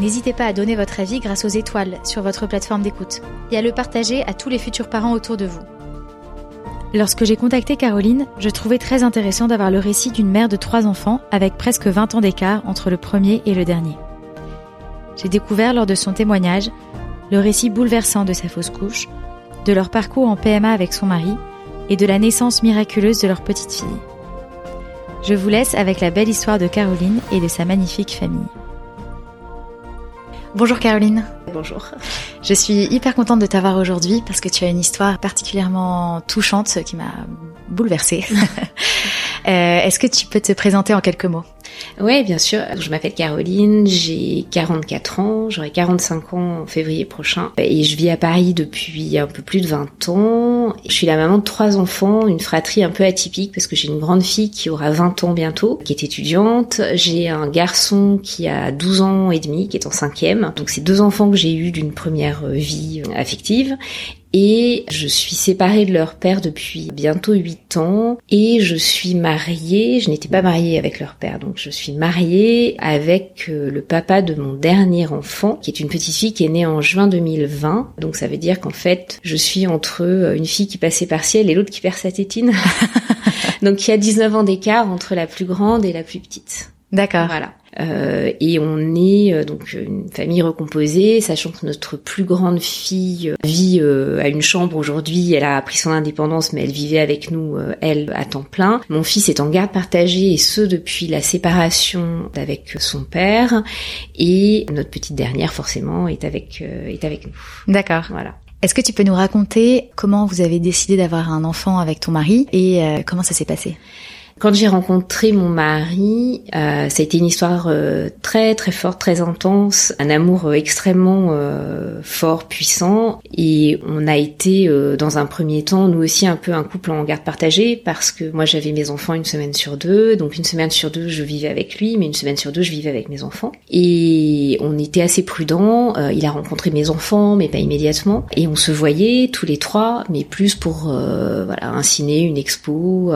N'hésitez pas à donner votre avis grâce aux étoiles sur votre plateforme d'écoute et à le partager à tous les futurs parents autour de vous. Lorsque j'ai contacté Caroline, je trouvais très intéressant d'avoir le récit d'une mère de trois enfants avec presque 20 ans d'écart entre le premier et le dernier. J'ai découvert lors de son témoignage le récit bouleversant de sa fausse couche, de leur parcours en PMA avec son mari et de la naissance miraculeuse de leur petite fille. Je vous laisse avec la belle histoire de Caroline et de sa magnifique famille. Bonjour Caroline. Bonjour. Je suis hyper contente de t'avoir aujourd'hui parce que tu as une histoire particulièrement touchante qui m'a bouleversée. euh, Est-ce que tu peux te présenter en quelques mots? Oui, bien sûr. Je m'appelle Caroline, j'ai 44 ans, j'aurai 45 ans en février prochain et je vis à Paris depuis un peu plus de 20 ans. Je suis la maman de trois enfants, une fratrie un peu atypique parce que j'ai une grande fille qui aura 20 ans bientôt, qui est étudiante. J'ai un garçon qui a 12 ans et demi, qui est en cinquième. Donc c'est deux enfants que j'ai eu d'une première vie affective et je suis séparée de leur père depuis bientôt 8 ans et je suis mariée, je n'étais pas mariée avec leur père, donc je suis mariée avec euh, le papa de mon dernier enfant, qui est une petite fille qui est née en juin 2020. Donc ça veut dire qu'en fait, je suis entre euh, une fille qui passait partielle et l'autre qui perd sa tétine. donc il y a 19 ans d'écart entre la plus grande et la plus petite. D'accord. Voilà. Euh, et on est euh, donc une famille recomposée, sachant que notre plus grande fille euh, vit à une chambre aujourd'hui. Elle a pris son indépendance, mais elle vivait avec nous, elle, à temps plein. Mon fils est en garde partagée, et ce depuis la séparation avec son père. Et notre petite dernière, forcément, est avec est avec nous. D'accord. Voilà. Est-ce que tu peux nous raconter comment vous avez décidé d'avoir un enfant avec ton mari et comment ça s'est passé? Quand j'ai rencontré mon mari, euh, ça a été une histoire euh, très très forte, très intense, un amour euh, extrêmement euh, fort, puissant, et on a été dans un premier temps nous aussi un peu un couple en garde partagée parce que moi j'avais mes enfants une semaine sur deux, donc une semaine sur deux je vivais avec lui, mais une semaine sur deux je vivais avec mes enfants, et on était assez prudents. il a rencontré mes enfants, mais pas immédiatement, et on se voyait tous les trois, mais plus pour voilà un ciné, une expo,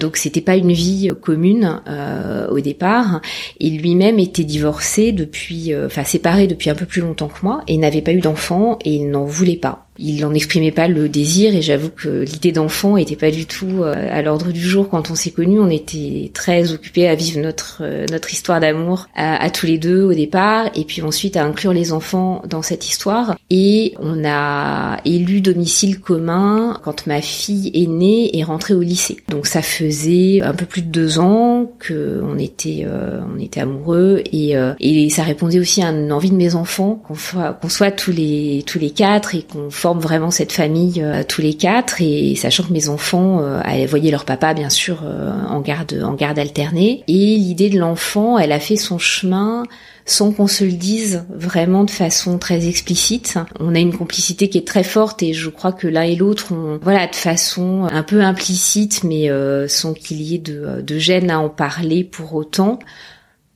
donc c'était pas une vie commune euh, au départ. Et lui-même était divorcé depuis, euh, enfin séparé depuis un peu plus longtemps que moi et n'avait pas eu d'enfant et il n'en voulait pas il n'en exprimait pas le désir et j'avoue que l'idée d'enfant était pas du tout euh, à l'ordre du jour quand on s'est connus. On était très occupés à vivre notre euh, notre histoire d'amour à, tous les deux au départ et puis ensuite à inclure les enfants dans cette histoire. Et on a élu domicile commun quand ma fille est née et rentrée au lycée. Donc ça faisait un peu plus de deux ans que on était euh, on était amoureux et et ça répondait aussi à une envie de mes enfants qu'on soit qu'on soit tous les tous les quatre et qu'on vraiment cette famille euh, tous les quatre. Et sachant que mes enfants euh, voyaient leur papa bien sûr euh, en garde en garde alternée. Et l'idée de l'enfant elle a fait son chemin sans qu'on se le dise vraiment de façon très explicite. On a une complicité qui est très forte et je crois que l'un et l'autre voilà, de façon un peu implicite, mais sans qu'il y ait de gêne à en parler pour autant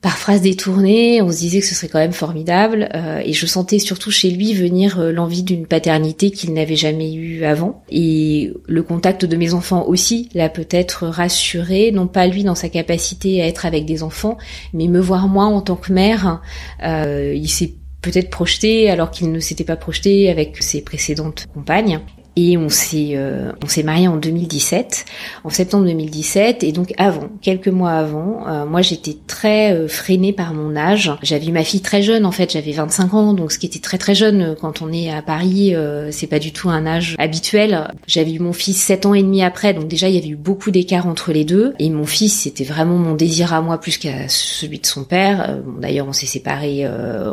par phrase détournée, on se disait que ce serait quand même formidable, euh, et je sentais surtout chez lui venir euh, l'envie d'une paternité qu'il n'avait jamais eue avant, et le contact de mes enfants aussi l'a peut-être rassuré, non pas lui dans sa capacité à être avec des enfants, mais me voir moi en tant que mère, euh, il s'est peut-être projeté alors qu'il ne s'était pas projeté avec ses précédentes compagnes. Et on s'est euh, on s'est marié en 2017, en septembre 2017 et donc avant, quelques mois avant, euh, moi j'étais très euh, freinée par mon âge. J'avais eu ma fille très jeune en fait, j'avais 25 ans donc ce qui était très très jeune quand on est à Paris, c'est pas du tout un âge habituel. J'avais eu mon fils 7 ans et demi après donc déjà il y avait eu beaucoup d'écart entre les deux et mon fils c'était vraiment mon désir à moi plus qu'à celui de son père. D'ailleurs on s'est séparés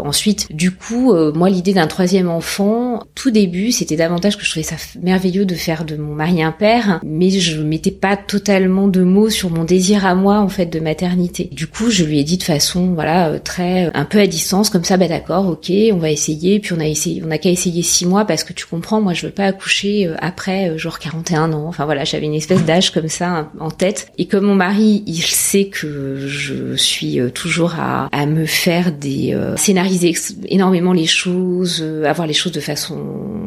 ensuite. Du coup moi l'idée d'un troisième enfant, tout début c'était davantage que je trouvais ça merveilleux de faire de mon mari un père, mais je mettais pas totalement de mots sur mon désir à moi en fait de maternité. Du coup, je lui ai dit de façon voilà euh, très euh, un peu à distance comme ça, bah d'accord, ok, on va essayer. Puis on a essayé, on a qu'à essayer six mois parce que tu comprends, moi je veux pas accoucher euh, après genre 41 ans. Enfin voilà, j'avais une espèce d'âge comme ça en tête. Et comme mon mari, il sait que je suis toujours à, à me faire des scénariser énormément les choses, avoir les choses de façon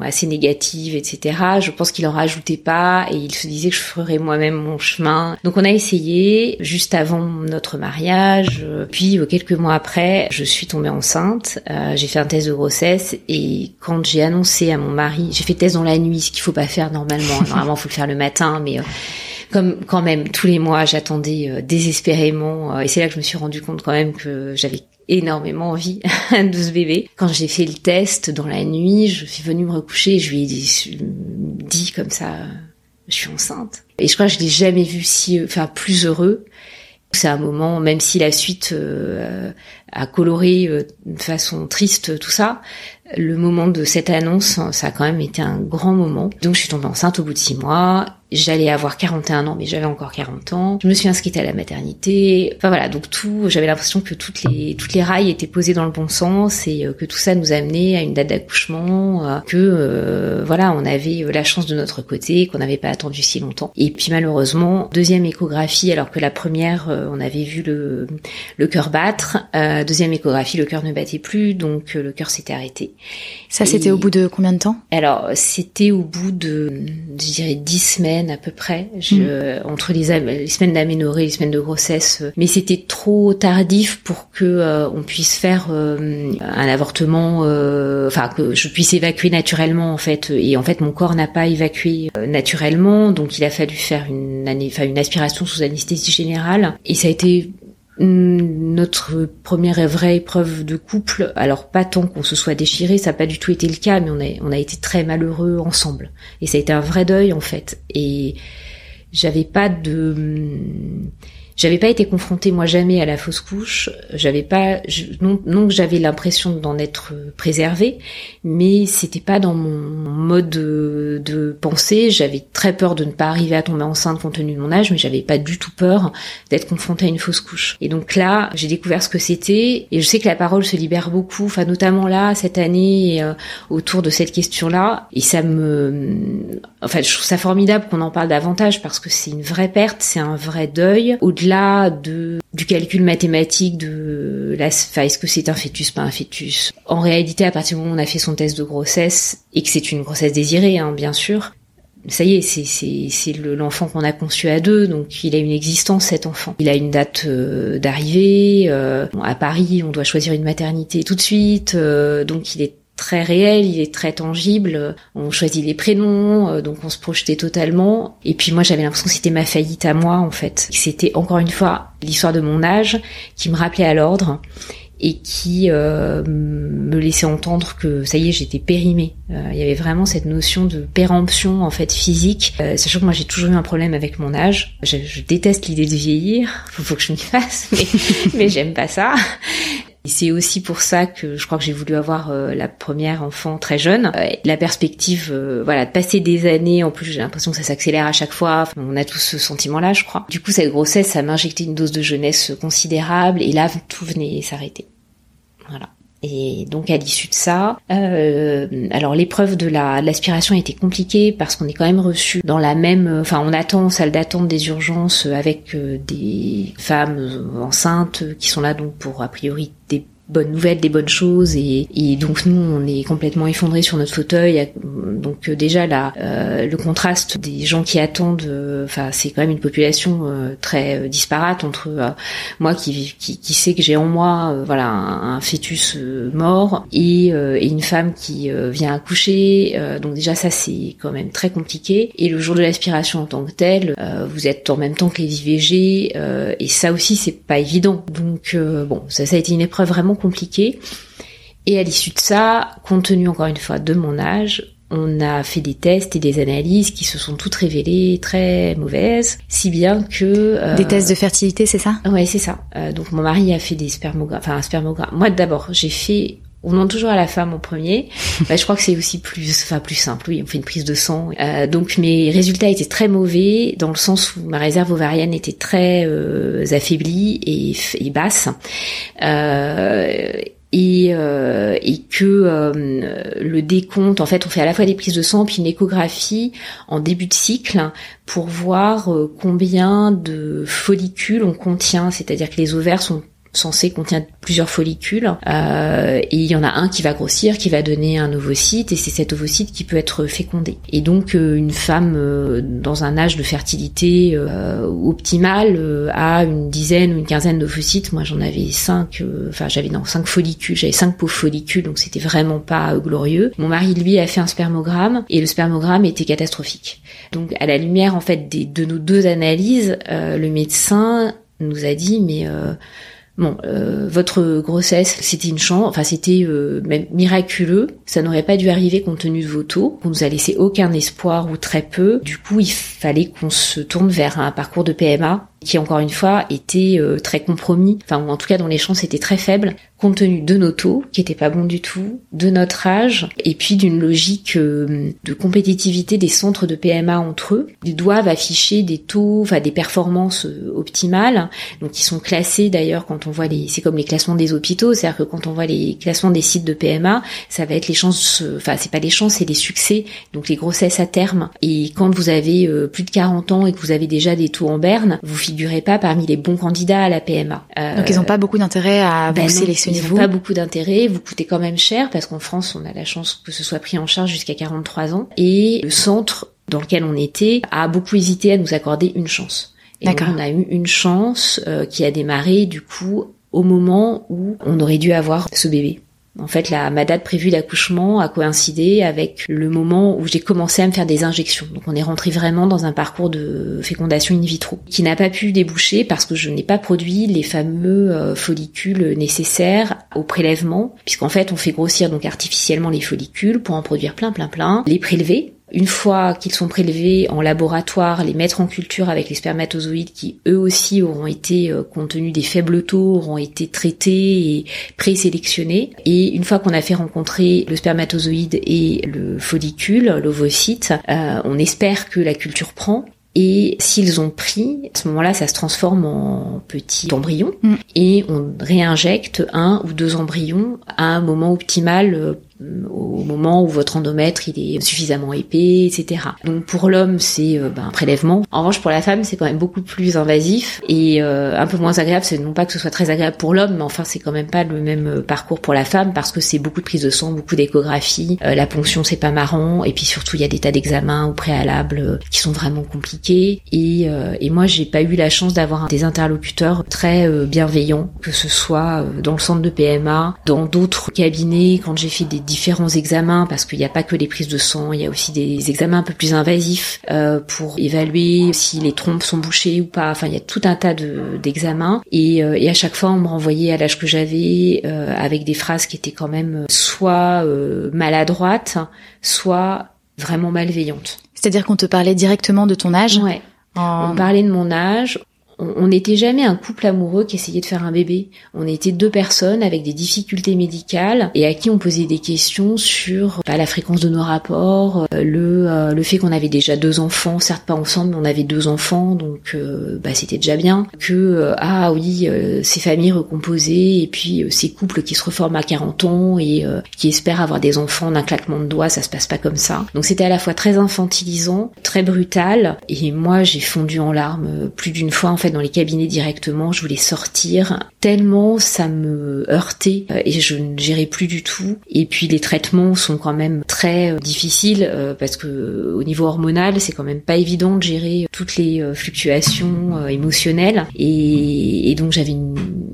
assez négative, etc. Je pense qu'il en rajoutait pas et il se disait que je ferais moi-même mon chemin. Donc on a essayé juste avant notre mariage. Puis euh, quelques mois après, je suis tombée enceinte. Euh, j'ai fait un test de grossesse et quand j'ai annoncé à mon mari, j'ai fait test dans la nuit, ce qu'il faut pas faire normalement. Normalement, faut le faire le matin, mais euh, comme quand même tous les mois, j'attendais désespérément. et c'est là que je me suis rendu compte quand même que j'avais énormément envie de ce bébé. Quand j'ai fait le test dans la nuit, je suis venue me recoucher et je lui ai dit, comme ça, je suis enceinte. Et je crois que je l'ai jamais vu si, enfin, plus heureux. C'est un moment, même si la suite euh, a coloré euh, de façon triste tout ça, le moment de cette annonce, ça a quand même été un grand moment. Donc je suis tombée enceinte au bout de six mois J'allais avoir 41 ans, mais j'avais encore 40 ans. Je me suis inscrite à la maternité. Enfin voilà, donc tout, j'avais l'impression que toutes les toutes les rails étaient posées dans le bon sens et euh, que tout ça nous amenait à une date d'accouchement, euh, que euh, voilà, on avait la chance de notre côté, qu'on n'avait pas attendu si longtemps. Et puis malheureusement, deuxième échographie, alors que la première, on avait vu le le cœur battre. deuxième échographie, le cœur ne battait plus, donc le cœur s'était arrêté. Ça, c'était au bout de combien de temps? Alors, c'était au bout de, je dirais, dix semaines à peu près, je, mm. entre les, les semaines d'aménorrhée, les semaines de grossesse, euh, mais c'était trop tardif pour que euh, on puisse faire euh, un avortement, enfin que je puisse évacuer naturellement en fait. Et en fait, mon corps n'a pas évacué naturellement, donc il a fallu faire une, une aspiration sous anesthésie générale, et ça a été notre première vraie épreuve de couple, alors pas tant qu'on se soit déchiré, ça n'a pas du tout été le cas, mais on a, été très malheureux ensemble. Et ça a été un vrai deuil en fait. Et j'avais pas de j'avais pas été confrontée moi jamais à la fausse couche. J'avais pas non, non que j'avais l'impression d'en être préservée, mais c'était pas dans mon mode de, de pensée. J'avais très peur de ne pas arriver à tomber enceinte compte tenu de mon âge, mais j'avais pas du tout peur d'être confrontée à une fausse couche. Et donc là, j'ai découvert ce que c'était et je sais que la parole se libère beaucoup, enfin notamment là cette année euh, autour de cette question-là et ça me enfin je trouve ça formidable qu'on en parle davantage parce que c'est une vraie perte, c'est un vrai deuil au-delà de du calcul mathématique de la, est-ce que c'est un fœtus, pas un fœtus? En réalité, à partir du moment où on a fait son test de grossesse et que c'est une grossesse désirée, hein, bien sûr, ça y est, c'est c'est l'enfant qu'on a conçu à deux, donc il a une existence cet enfant. Il a une date euh, d'arrivée. Euh, à Paris, on doit choisir une maternité tout de suite, euh, donc il est très réel, il est très tangible. On choisit les prénoms, euh, donc on se projetait totalement. Et puis moi, j'avais l'impression que c'était ma faillite à moi, en fait. C'était encore une fois l'histoire de mon âge qui me rappelait à l'ordre et qui euh, me laissait entendre que ça y est, j'étais périmée. Euh, il y avait vraiment cette notion de péremption en fait physique, sachant que moi j'ai toujours eu un problème avec mon âge. Je, déteste l'idée de vieillir, faut, faut que je m'y fasse, mais, mais j'aime pas ça. C'est aussi pour ça que je crois que j'ai voulu avoir euh, la première enfant très jeune. Euh, la perspective, euh, voilà, de passer des années, en plus j'ai l'impression que ça s'accélère à chaque fois. on a tous ce sentiment-là, je crois. Du coup, cette grossesse, ça m'a injecté une dose de jeunesse considérable, et là, tout venait s'arrêter. Voilà. Et donc à l'issue de ça, euh, alors l'épreuve de la l'aspiration a été compliquée parce qu'on est quand même reçu dans la même, enfin on attend en salle d'attente des urgences avec euh, des femmes enceintes qui sont là donc pour a priori des bonnes nouvelles, des bonnes choses et, et donc nous on est complètement effondrés sur notre fauteuil. Donc Donc déjà là, le contraste des gens qui attendent, enfin c'est quand même une population très disparate entre moi qui, qui, qui sait que j'ai en moi voilà un, fœtus mort et, et, une femme qui vient accoucher. donc déjà ça c'est quand même très compliqué. Et le jour de l'aspiration en tant que tel, vous êtes en même temps que les IVG et ça aussi c'est pas évident. Donc bon, ça, ça a été une épreuve vraiment compliquée. Et à l'issue de ça, compte tenu encore une fois de mon âge, on a fait des tests et des analyses qui se sont toutes révélées très mauvaises, si bien que euh, des tests de fertilité, c'est ça? Ouais, c'est ça. Euh, donc mon mari a fait des spermogrammes, enfin un spermogramme. Moi d'abord, j'ai fait on demande toujours à la femme en premier. Bah, je crois que c'est aussi plus, enfin plus simple. Oui, on fait une prise de sang. Euh, donc mes résultats étaient très mauvais dans le sens où ma réserve ovarienne était très euh, affaiblie et, et basse. Euh, et, euh, et que euh, le décompte, en fait, on fait à la fois des prises de sang puis une échographie en début de cycle pour voir euh, combien de follicules on contient, c'est-à-dire que les ovaires sont censé contient plusieurs follicules euh, et il y en a un qui va grossir, qui va donner un ovocyte et c'est cet ovocyte qui peut être fécondé. Et donc euh, une femme euh, dans un âge de fertilité euh, optimal a une dizaine ou une quinzaine d'ovocytes. Moi j'en avais cinq, enfin j'avais non cinq follicules, j'avais cinq pauvres follicules donc c'était vraiment pas glorieux. Mon mari lui a fait un spermogramme et le spermogramme était catastrophique. Donc à la lumière en fait des, de nos deux analyses, le médecin nous a dit mais Bon, euh, votre grossesse, c'était une chance, enfin c'était euh, même miraculeux. Ça n'aurait pas dû arriver compte tenu de vos taux. On nous a laissé aucun espoir ou très peu. Du coup, il fallait qu'on se tourne vers un parcours de PMA qui encore une fois était euh, très compromis, enfin en tout cas dont les chances étaient très faibles, compte tenu de nos taux, qui étaient pas bons du tout, de notre âge, et puis d'une logique euh, de compétitivité des centres de PMA entre eux. Ils doivent afficher des taux, enfin des performances euh, optimales, donc ils sont classés d'ailleurs quand on voit les, c'est comme les classements des hôpitaux, c'est-à-dire que quand on voit les classements des sites de PMA, ça va être les chances, enfin c'est pas les chances, c'est les succès, donc les grossesses à terme. Et quand vous avez plus de 40 ans et que vous avez déjà des taux en berne, vous figurez pas parmi les bons candidats à la PMA. Euh, Donc ils n'ont pas beaucoup d'intérêt à ben vous sélectionner ils n'ont pas beaucoup d'intérêt, vous coûtez quand même cher parce qu'en France on a la chance que ce soit pris en charge jusqu'à 43 ans et le centre dans lequel on était a beaucoup hésité à nous accorder une chance. Et on a eu une chance euh, qui a démarré du coup au moment où on aurait dû avoir ce bébé. En fait, la, ma date prévue d'accouchement a coïncidé avec le moment où j'ai commencé à me faire des injections. Donc on est rentré vraiment dans un parcours de fécondation in vitro qui n'a pas pu déboucher parce que je n'ai pas produit les fameux euh, follicules nécessaires au prélèvement, puisqu'en fait on fait grossir donc artificiellement les follicules pour en produire plein plein plein, les prélever une fois qu'ils sont prélevés en laboratoire, les mettre en culture avec les spermatozoïdes qui eux aussi auront été, euh, compte tenu des faibles taux, auront été traités et présélectionnés. Et une fois qu'on a fait rencontrer le spermatozoïde et le follicule, l'ovocyte, euh, on espère que la culture prend et s'ils ont pris, à ce moment-là, ça se transforme en petit embryon mm. et on réinjecte un ou deux embryons à un moment optimal euh, au moment où votre endomètre il est suffisamment épais, etc. Donc pour l'homme c'est euh, ben, un prélèvement. En revanche pour la femme c'est quand même beaucoup plus invasif et euh, un peu moins agréable. C'est non pas que ce soit très agréable pour l'homme, mais enfin c'est quand même pas le même euh, parcours pour la femme parce que c'est beaucoup de prise de sang, beaucoup d'échographie. la ponction c'est pas marrant et puis surtout il y a des tas d'examens au préalable qui sont vraiment compliqués. Et, et moi j'ai pas eu la chance d'avoir des interlocuteurs très bienveillants, que ce soit dans le centre de PMA, dans d'autres cabinets quand j'ai fait des différents examens parce qu'il n'y a pas que les prises de sang, il y a aussi des examens un peu plus invasifs euh, pour évaluer si les trompes sont bouchées ou pas. Enfin, il y a tout un tas d'examens et, euh, et, à chaque fois on me renvoyait à l'âge que j'avais euh, avec des phrases qui étaient quand même soit maladroites, soit vraiment malveillantes. C'est-à-dire qu'on te parlait directement de ton âge? Ouais. On parlait de mon âge, on n'était jamais un couple amoureux qui essayait de faire un bébé. On était deux personnes avec des difficultés médicales et à qui on posait des questions sur bah, la fréquence de nos rapports, euh, le, euh, le fait qu'on avait déjà deux enfants, certes pas ensemble, mais on avait deux enfants, donc euh, bah, c'était déjà bien. Que ah oui, ces familles recomposées et puis ces couples qui se reforment à 40 ans et qui espèrent avoir des enfants d'un claquement de doigts, ça se passe pas comme ça. Donc c'était à la fois très infantilisant, très brutal et moi j'ai fondu en larmes plus d'une fois en fait dans les cabinets directement, je voulais sortir tellement ça me heurtait euh, et je ne gérais plus du tout. Et puis les traitements sont quand même très difficiles parce que au niveau hormonal, c'est quand même pas évident de gérer toutes les fluctuations émotionnelles et, et donc j'avais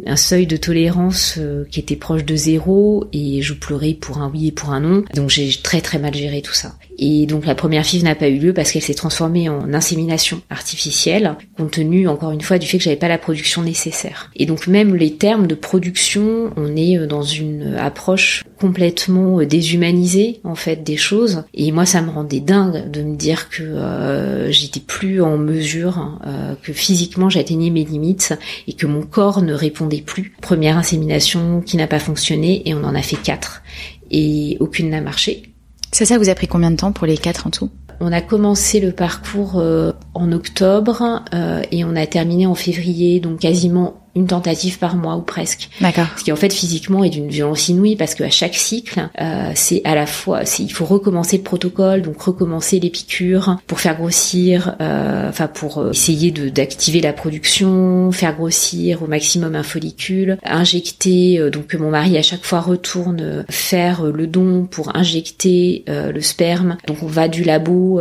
un seuil de tolérance qui était proche de zéro et je pleurais pour un oui et pour un non. Donc j'ai très très mal géré tout ça. Et donc la première FIV n'a pas eu lieu parce qu'elle s'est transformée en insémination artificielle, compte tenu encore une fois du fait que j'avais pas la production nécessaire. Et donc même les termes de production, on est euh, dans une approche complètement euh, déshumanisée en fait des choses. Et moi ça me rendait dingue de me dire que euh, j'étais plus en mesure, hein, que physiquement j'atteignais mes limites et que mon corps ne répondait plus. Première insémination qui n'a pas fonctionné et on en a fait quatre et aucune n'a marché. C'est ça vous a pris combien de temps pour les quatre en tout? On a commencé le parcours euh, en octobre euh, et on a terminé en février, donc quasiment une tentative par mois ou presque. D'accord. Ce qui en fait physiquement est d'une violence inouïe parce qu'à chaque cycle, euh, c'est à la fois, c'est il faut recommencer le protocole, donc recommencer les piqûres pour faire grossir, euh, enfin pour euh, essayer de d'activer la production, faire grossir au maximum un follicule, injecter, euh, donc que mon mari à chaque fois retourne faire le don pour injecter le sperme. Donc on va du labo où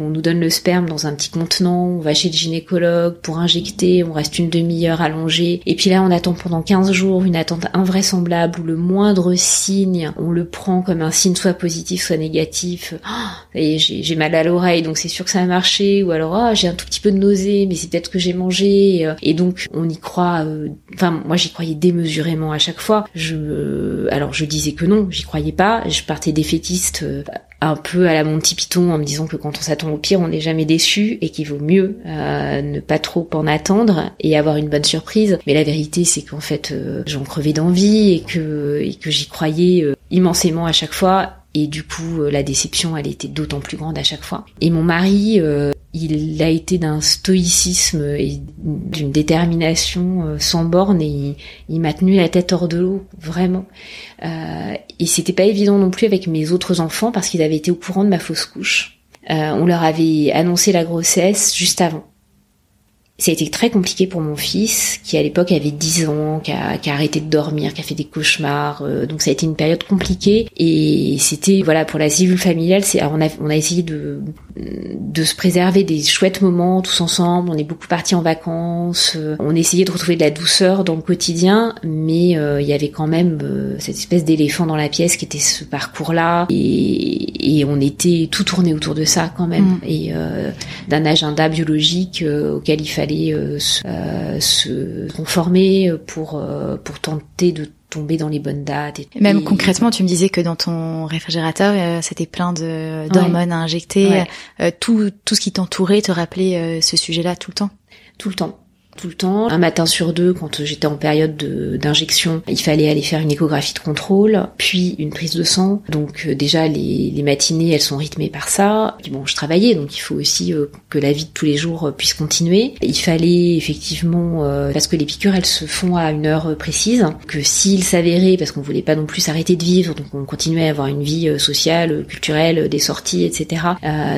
on nous donne le sperme dans un petit contenant, on va chez le gynécologue pour injecter, on reste une demi-heure et puis là, on attend pendant 15 jours, une attente invraisemblable où le moindre signe, on le prend comme un signe soit positif, soit négatif. Oh, j'ai mal à l'oreille, donc c'est sûr que ça a marché. Ou alors, oh, j'ai un tout petit peu de nausée, mais c'est peut-être que j'ai mangé. Et donc, on y croit. Euh, enfin, moi, j'y croyais démesurément à chaque fois. Je, alors, je disais que non, j'y croyais pas. Je partais défaitiste euh, un peu à la Monty Python en me disant que quand on s'attend au pire, on n'est jamais déçu et qu'il vaut mieux euh, ne pas trop en attendre et avoir une bonne surprise. Mais la vérité, c'est qu'en fait, euh, j'en crevais d'envie et que et que j'y croyais euh, immensément à chaque fois. Et du coup, la déception, elle était d'autant plus grande à chaque fois. Et mon mari, il a été d'un stoïcisme et d'une détermination euh, sans borne et il, m'a tenu la tête hors de l'eau vraiment. Euh, et c'était pas évident non plus avec mes autres enfants parce qu'ils avaient été au courant de ma fausse couche. Euh, on leur avait annoncé la grossesse juste avant ça a été très compliqué pour mon fils, qui à l'époque avait 10 ans, qui a, qui a, arrêté de dormir, qui a fait des cauchemars. Euh, donc ça a été une période compliquée. Et c'était, voilà, pour la cellule familiale, c'est, on a, on a essayé de, de se préserver des chouettes moments tous ensemble. On est beaucoup partis en vacances. Euh, on essayait de retrouver de la douceur dans le quotidien, mais euh, il y avait quand même cette espèce d'éléphant dans la pièce qui était ce parcours-là. Et, et, on était tout tourné autour de ça quand même. Mm. Et d'un agenda biologique auquel il fallait euh, euh, se, conformer pour euh, pour tenter de tomber dans les bonnes dates. Et, Même concrètement, tu me disais que dans ton réfrigérateur, c'était plein de d'hormones à injecter. tout tout ce qui t'entourait te rappelait ce sujet-là tout le temps. Tout le temps tout le temps. Un matin sur deux, quand j'étais en période d'injection, il fallait aller faire une échographie de contrôle, puis une prise de sang. Donc euh, déjà, les, matinées, elles sont rythmées par ça. Puis bon, je travaillais, donc il faut aussi euh, que la vie de tous les jours euh, puisse continuer. Il fallait effectivement, parce que les piqûres, elles se font à une heure précise, que s'il s'avérait, parce qu'on voulait pas non plus s'arrêter de vivre, donc on continuait à avoir une vie sociale, culturelle, des sorties, etc.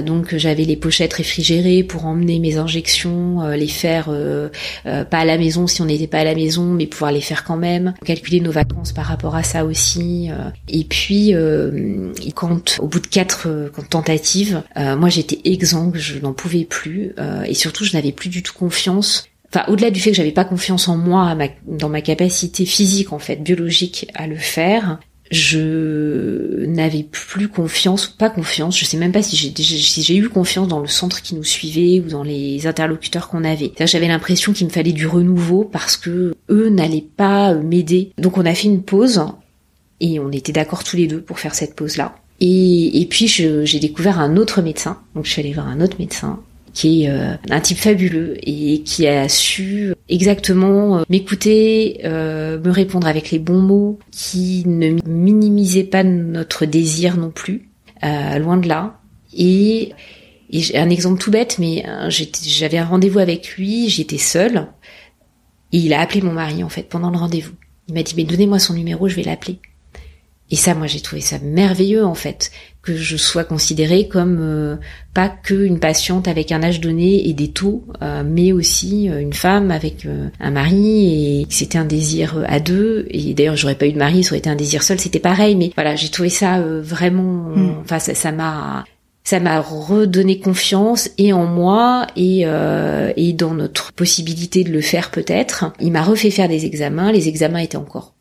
donc j'avais les pochettes réfrigérées pour emmener mes injections, les faire euh, pas à la maison si on n'était pas à la maison, mais pouvoir les faire quand même, calculer nos vacances par rapport à ça aussi. Euh. Et puis, euh, quand au bout de quatre tentatives, moi j'étais exsangue, je n'en pouvais plus, et surtout je n'avais plus du tout confiance enfin au-delà du fait que j'avais pas confiance en moi, dans ma capacité physique en fait, biologique à le faire, je n'avais plus confiance, pas confiance, je sais même pas si j'ai eu confiance dans le centre qui nous suivait ou dans les interlocuteurs qu'on avait. J'avais l'impression qu'il me fallait du renouveau parce que eux n'allaient pas m'aider. Donc on a fait une pause et on était d'accord tous les deux pour faire cette pause là. Et, et puis j'ai découvert un autre médecin, donc je suis allée voir un autre médecin qui est euh, un type fabuleux et qui a su exactement euh, m'écouter, euh, me répondre avec les bons mots, qui ne minimisait pas notre désir non plus, loin de là. Et, et un exemple tout bête, mais j'avais un rendez-vous avec lui, j'étais seule, et il a appelé mon mari en fait pendant le rendez-vous. Il m'a dit mais donnez-moi son numéro, je vais l'appeler. Et ça, moi, j'ai trouvé ça merveilleux en fait que je sois considérée comme euh, pas que une patiente avec un âge donné et des taux, euh, mais aussi euh, une femme avec un mari et c'était un désir à deux. Et d'ailleurs, j'aurais pas eu de mari, ça aurait été un désir seul, c'était pareil. Mais voilà, j'ai trouvé ça vraiment, mm. enfin, ça m'a ça m'a redonné confiance et en moi et, euh, et dans notre possibilité de le faire peut-être. Il m'a refait faire des examens. Les examens étaient encore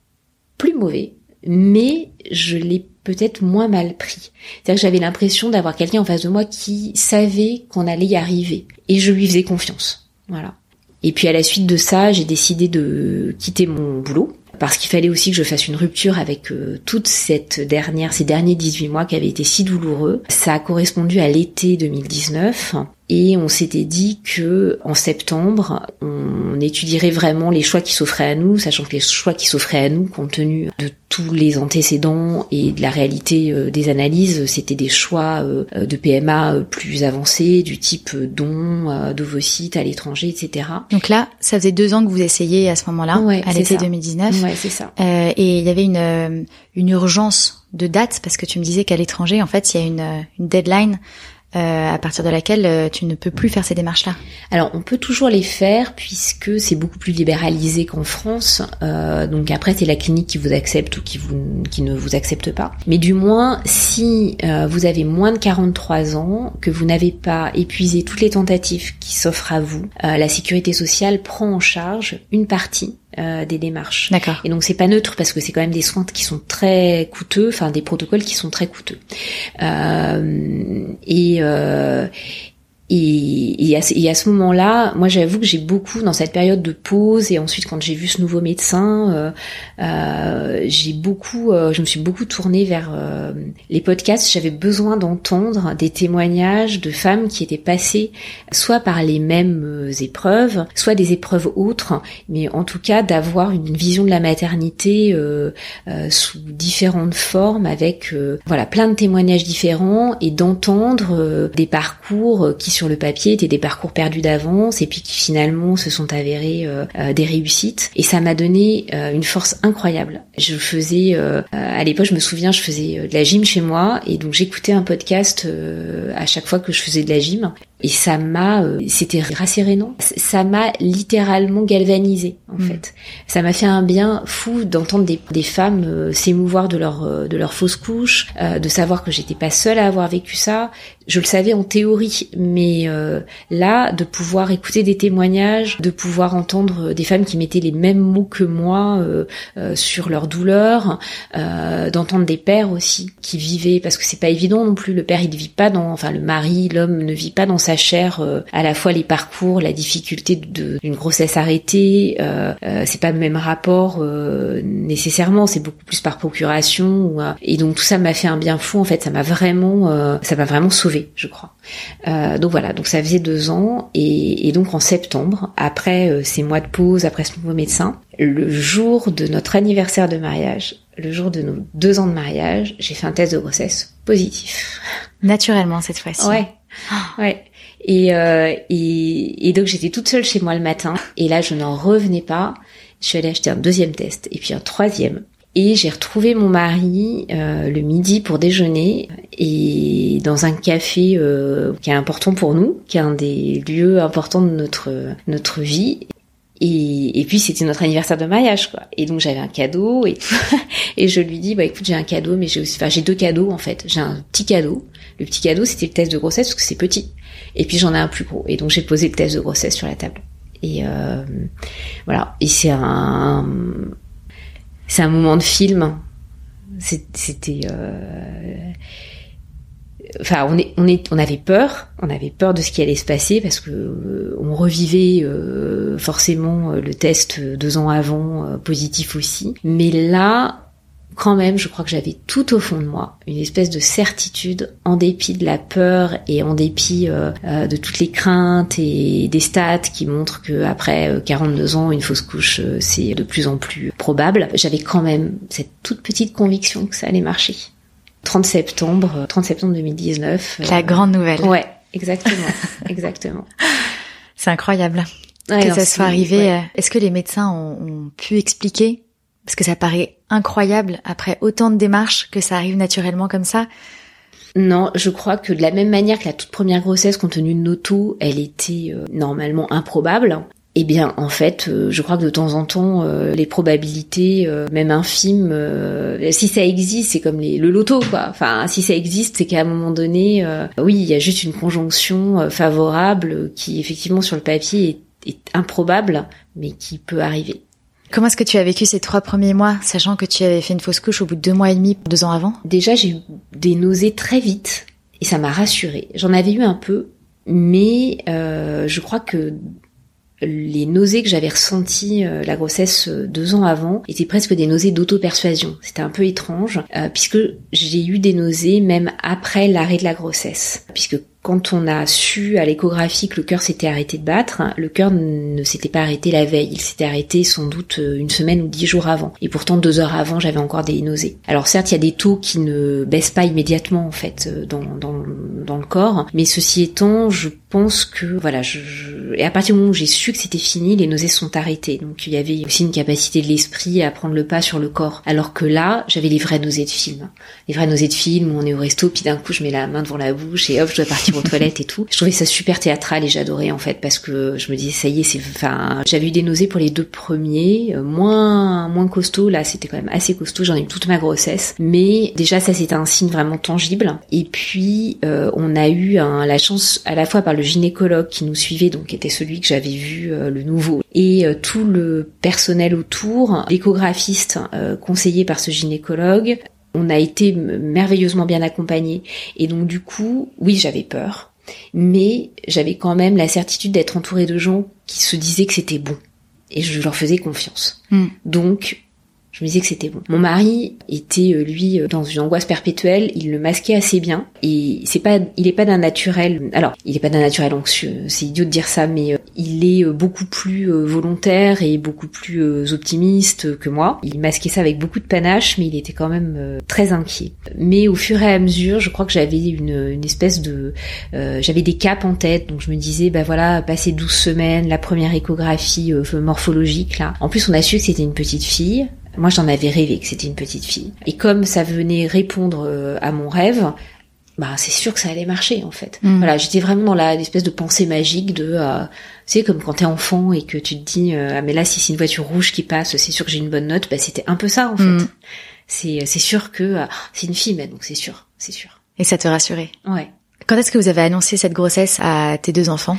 plus mauvais, mais je l'ai peut-être moins mal pris. C'est-à-dire que j'avais l'impression d'avoir quelqu'un en face de moi qui savait qu'on allait y arriver. Et je lui faisais confiance. Voilà. Et puis à la suite de ça, j'ai décidé de quitter mon boulot parce qu'il fallait aussi que je fasse une rupture avec euh, toute cette dernière, ces derniers 18 mois qui avaient été si douloureux. Ça a correspondu à l'été 2019 et on s'était dit que en septembre, on étudierait vraiment les choix qui s'offraient à nous, sachant que les choix qui s'offraient à nous, compte tenu de tous les antécédents et de la réalité euh, des analyses, c'était des choix euh, de PMA plus avancés, du type don d'ovocytes à l'étranger, etc. Donc là, ça faisait deux ans que vous essayez à ce moment-là, à l'été 2019. Ouais, c'est ça. Euh, et il y avait une, une urgence de date parce que tu me disais qu'à l'étranger, en fait, il y a une, une deadline euh, à partir de laquelle euh, tu ne peux plus faire ces démarches-là Alors, on peut toujours les faire puisque c'est beaucoup plus libéralisé qu'en France. Euh, donc après, c'est la clinique qui vous accepte ou qui, vous, qui ne vous accepte pas. Mais du moins, si euh, vous avez moins de 43 ans, que vous n'avez pas épuisé toutes les tentatives qui s'offrent à vous, la sécurité sociale prend en charge une partie euh, des démarches. D'accord. Et donc c'est pas neutre parce que c'est quand même des soins qui sont très coûteux, enfin des protocoles qui sont très coûteux. Euh, et, euh, et, et, à, ce moment-là, moi j'avoue que j'ai beaucoup dans cette période de pause et ensuite quand j'ai vu ce nouveau médecin, euh, euh, j'ai beaucoup, euh, je me suis beaucoup tournée vers euh, les podcasts. J'avais besoin d'entendre des témoignages de femmes qui étaient passées soit par les mêmes euh, épreuves, soit des épreuves autres, mais en tout cas d'avoir une vision de la maternité sous différentes formes, avec voilà plein de témoignages différents et d'entendre des parcours qui sur le papier étaient des parcours perdus d'avance et puis qui finalement se sont avérés euh, euh, des réussites. Et ça m'a donné euh, une force incroyable. Je faisais, à l'époque, je me souviens, je faisais de la gym chez moi et donc j'écoutais un podcast à chaque fois que je faisais de la gym et ça m'a, euh, c'était rassérénant. Ça m'a littéralement galvanisé en mm. fait. Ça m'a fait un bien fou d'entendre des, des femmes euh, s'émouvoir de leur euh, de leur fausse couche, de savoir que j'étais pas seule à avoir vécu ça. Je le savais en théorie, mais là, de pouvoir écouter des témoignages, de pouvoir entendre des femmes qui mettaient les mêmes mots que moi sur leur douleur, d'entendre des pères aussi qui vivaient, parce que c'est pas évident non plus. Le père, il vit pas dans, enfin le mari, l'homme ne vit pas dans sa cher euh, à la fois les parcours, la difficulté d'une grossesse arrêtée. Euh, euh, c'est pas le même rapport nécessairement, c'est beaucoup plus par procuration. et donc tout ça m'a fait un bien fou en fait. Ça m'a vraiment, ça m'a vraiment sauvé, je crois. donc voilà, donc ça faisait deux ans et, et donc en septembre, après ces mois de pause, après ce nouveau médecin, le jour de notre anniversaire de mariage, le jour de nos deux ans de mariage, j'ai fait un test de grossesse positif. Naturellement cette fois-ci. Ouais. Ouais. Et, euh, et, et, donc j'étais toute seule chez moi le matin. Et là, je n'en revenais pas. Je suis allée acheter un deuxième test et puis un troisième. Et j'ai retrouvé mon mari euh, le midi pour déjeuner et dans un café euh, qui est important pour nous, qui est un des lieux importants de notre notre vie. Et, et puis c'était notre anniversaire de mariage quoi. Et donc j'avais un cadeau et et je lui dis bah écoute j'ai un cadeau mais j'ai aussi enfin j'ai deux cadeaux en fait. J'ai un petit cadeau. Le petit cadeau c'était le test de grossesse parce que c'est petit. Et puis j'en ai un plus gros. Et donc j'ai posé le test de grossesse sur la table. Et euh, voilà. Et c'est un, c'est un moment de film. C'était, euh, enfin, on est, on est, on avait peur. On avait peur de ce qui allait se passer parce que euh, on revivait euh, forcément le test deux ans avant positif aussi. Mais là, quand même, je crois que j'avais tout au fond de moi une espèce de certitude, en dépit de la peur et en dépit euh, euh, de toutes les craintes et des stats qui montrent que après 42 euh, ans, une fausse couche, c'est de plus en plus probable. J'avais quand même cette toute petite conviction que ça allait marcher. 30 septembre, 30 septembre 2019. La grande nouvelle. Ouais, exactement, exactement. C'est incroyable que ça soit arrivé. Est-ce que les médecins ont pu expliquer? Parce que ça paraît incroyable après autant de démarches que ça arrive naturellement comme ça. Non, je crois que de la même manière que la toute première grossesse, compte tenu de nos taux, elle était euh, normalement improbable. Eh bien, en fait, euh, je crois que de temps en temps, euh, les probabilités, même infimes, si ça existe, c'est comme les, le loto, quoi. Enfin, si ça existe, c'est qu'à un moment donné, oui, il y a juste une conjonction favorable qui, effectivement, sur le papier, est, est improbable, mais qui peut arriver. Comment est-ce que tu as vécu ces trois premiers mois, sachant que tu avais fait une fausse couche au bout de deux mois et demi, deux ans avant? Déjà, j'ai eu des nausées très vite et ça m'a rassurée. J'en avais eu un peu, mais euh, je crois que les nausées que j'avais ressenties euh, la grossesse euh, deux ans avant étaient presque des nausées d'auto-persuasion. C'était un peu étrange, puisque j'ai eu des nausées même après l'arrêt de la grossesse. Puisque quand on a su à l'échographie que le cœur s'était arrêté de battre, le cœur ne s'était pas arrêté la veille, il s'était arrêté sans doute euh, une semaine ou dix jours avant. Et pourtant deux heures avant, j'avais encore des nausées. Alors certes, il y a des taux qui ne baissent pas immédiatement en fait euh, dans, dans, le corps, mais ceci étant, je pense que voilà, je, et à partir du moment où j'ai su que c'était fini, les nausées sont arrêtées. Donc il y avait aussi une capacité de l'esprit à prendre le pas sur le corps. Alors que là, j'avais les vraies nausées de film, les vraies nausées de film on est au resto, puis d'un coup je mets la main devant la bouche et hop, je dois partir aux toilettes et tout. Je trouvais ça super théâtral et j'adorais en fait parce que je me disais ça y est, c'est enfin j'avais eu des nausées pour les deux premiers, euh, moins moins costaud là, c'était quand même assez costaud, j'en ai eu toute ma grossesse, mais déjà ça c'était un signe vraiment tangible. Et puis euh, on a eu la chance à la fois par le gynécologue qui nous suivait donc qui était celui que j'avais vu euh, le nouveau et tout le personnel autour, l'échographiste conseillé par ce gynécologue, on a été merveilleusement bien accompagnés. Et donc du coup, oui, j'avais peur, mais j'avais quand même la certitude d'être entourée de gens qui se disaient que c'était bon. Et je leur faisais confiance. Hmm. Donc, je me disais que c'était bon. Mon mari était euh, lui euh, dans une angoisse perpétuelle, il le masquait assez bien et c'est pas il est pas d'un naturel alors, il est pas d'un naturel anxieux, c'est idiot de dire ça mais euh, il est beaucoup plus volontaire et beaucoup plus optimiste que moi. Il masquait ça avec beaucoup de panache mais il était quand même très inquiet. Mais au fur et à mesure, je crois que j'avais une, espèce de j'avais des caps en tête donc je me disais bah voilà, passer 12 semaines, la première échographie morphologique là. En plus, on a su que c'était une petite fille moi, j'en avais rêvé que c'était une petite fille. Et comme ça venait répondre euh, à mon rêve, bah c'est sûr que ça allait marcher en fait. Mm. Voilà, j'étais vraiment dans la espèce de pensée magique de, euh, tu sais, comme quand t'es enfant et que tu te dis, euh, ah mais là si c'est une voiture rouge qui passe, c'est sûr que j'ai une bonne note. Bah c'était un peu ça en fait. Mm. C'est c'est sûr que euh, c'est une fille, mais donc c'est sûr, c'est sûr. Et ça te rassurait? Ouais. Quand est-ce que vous avez annoncé cette grossesse à tes deux enfants?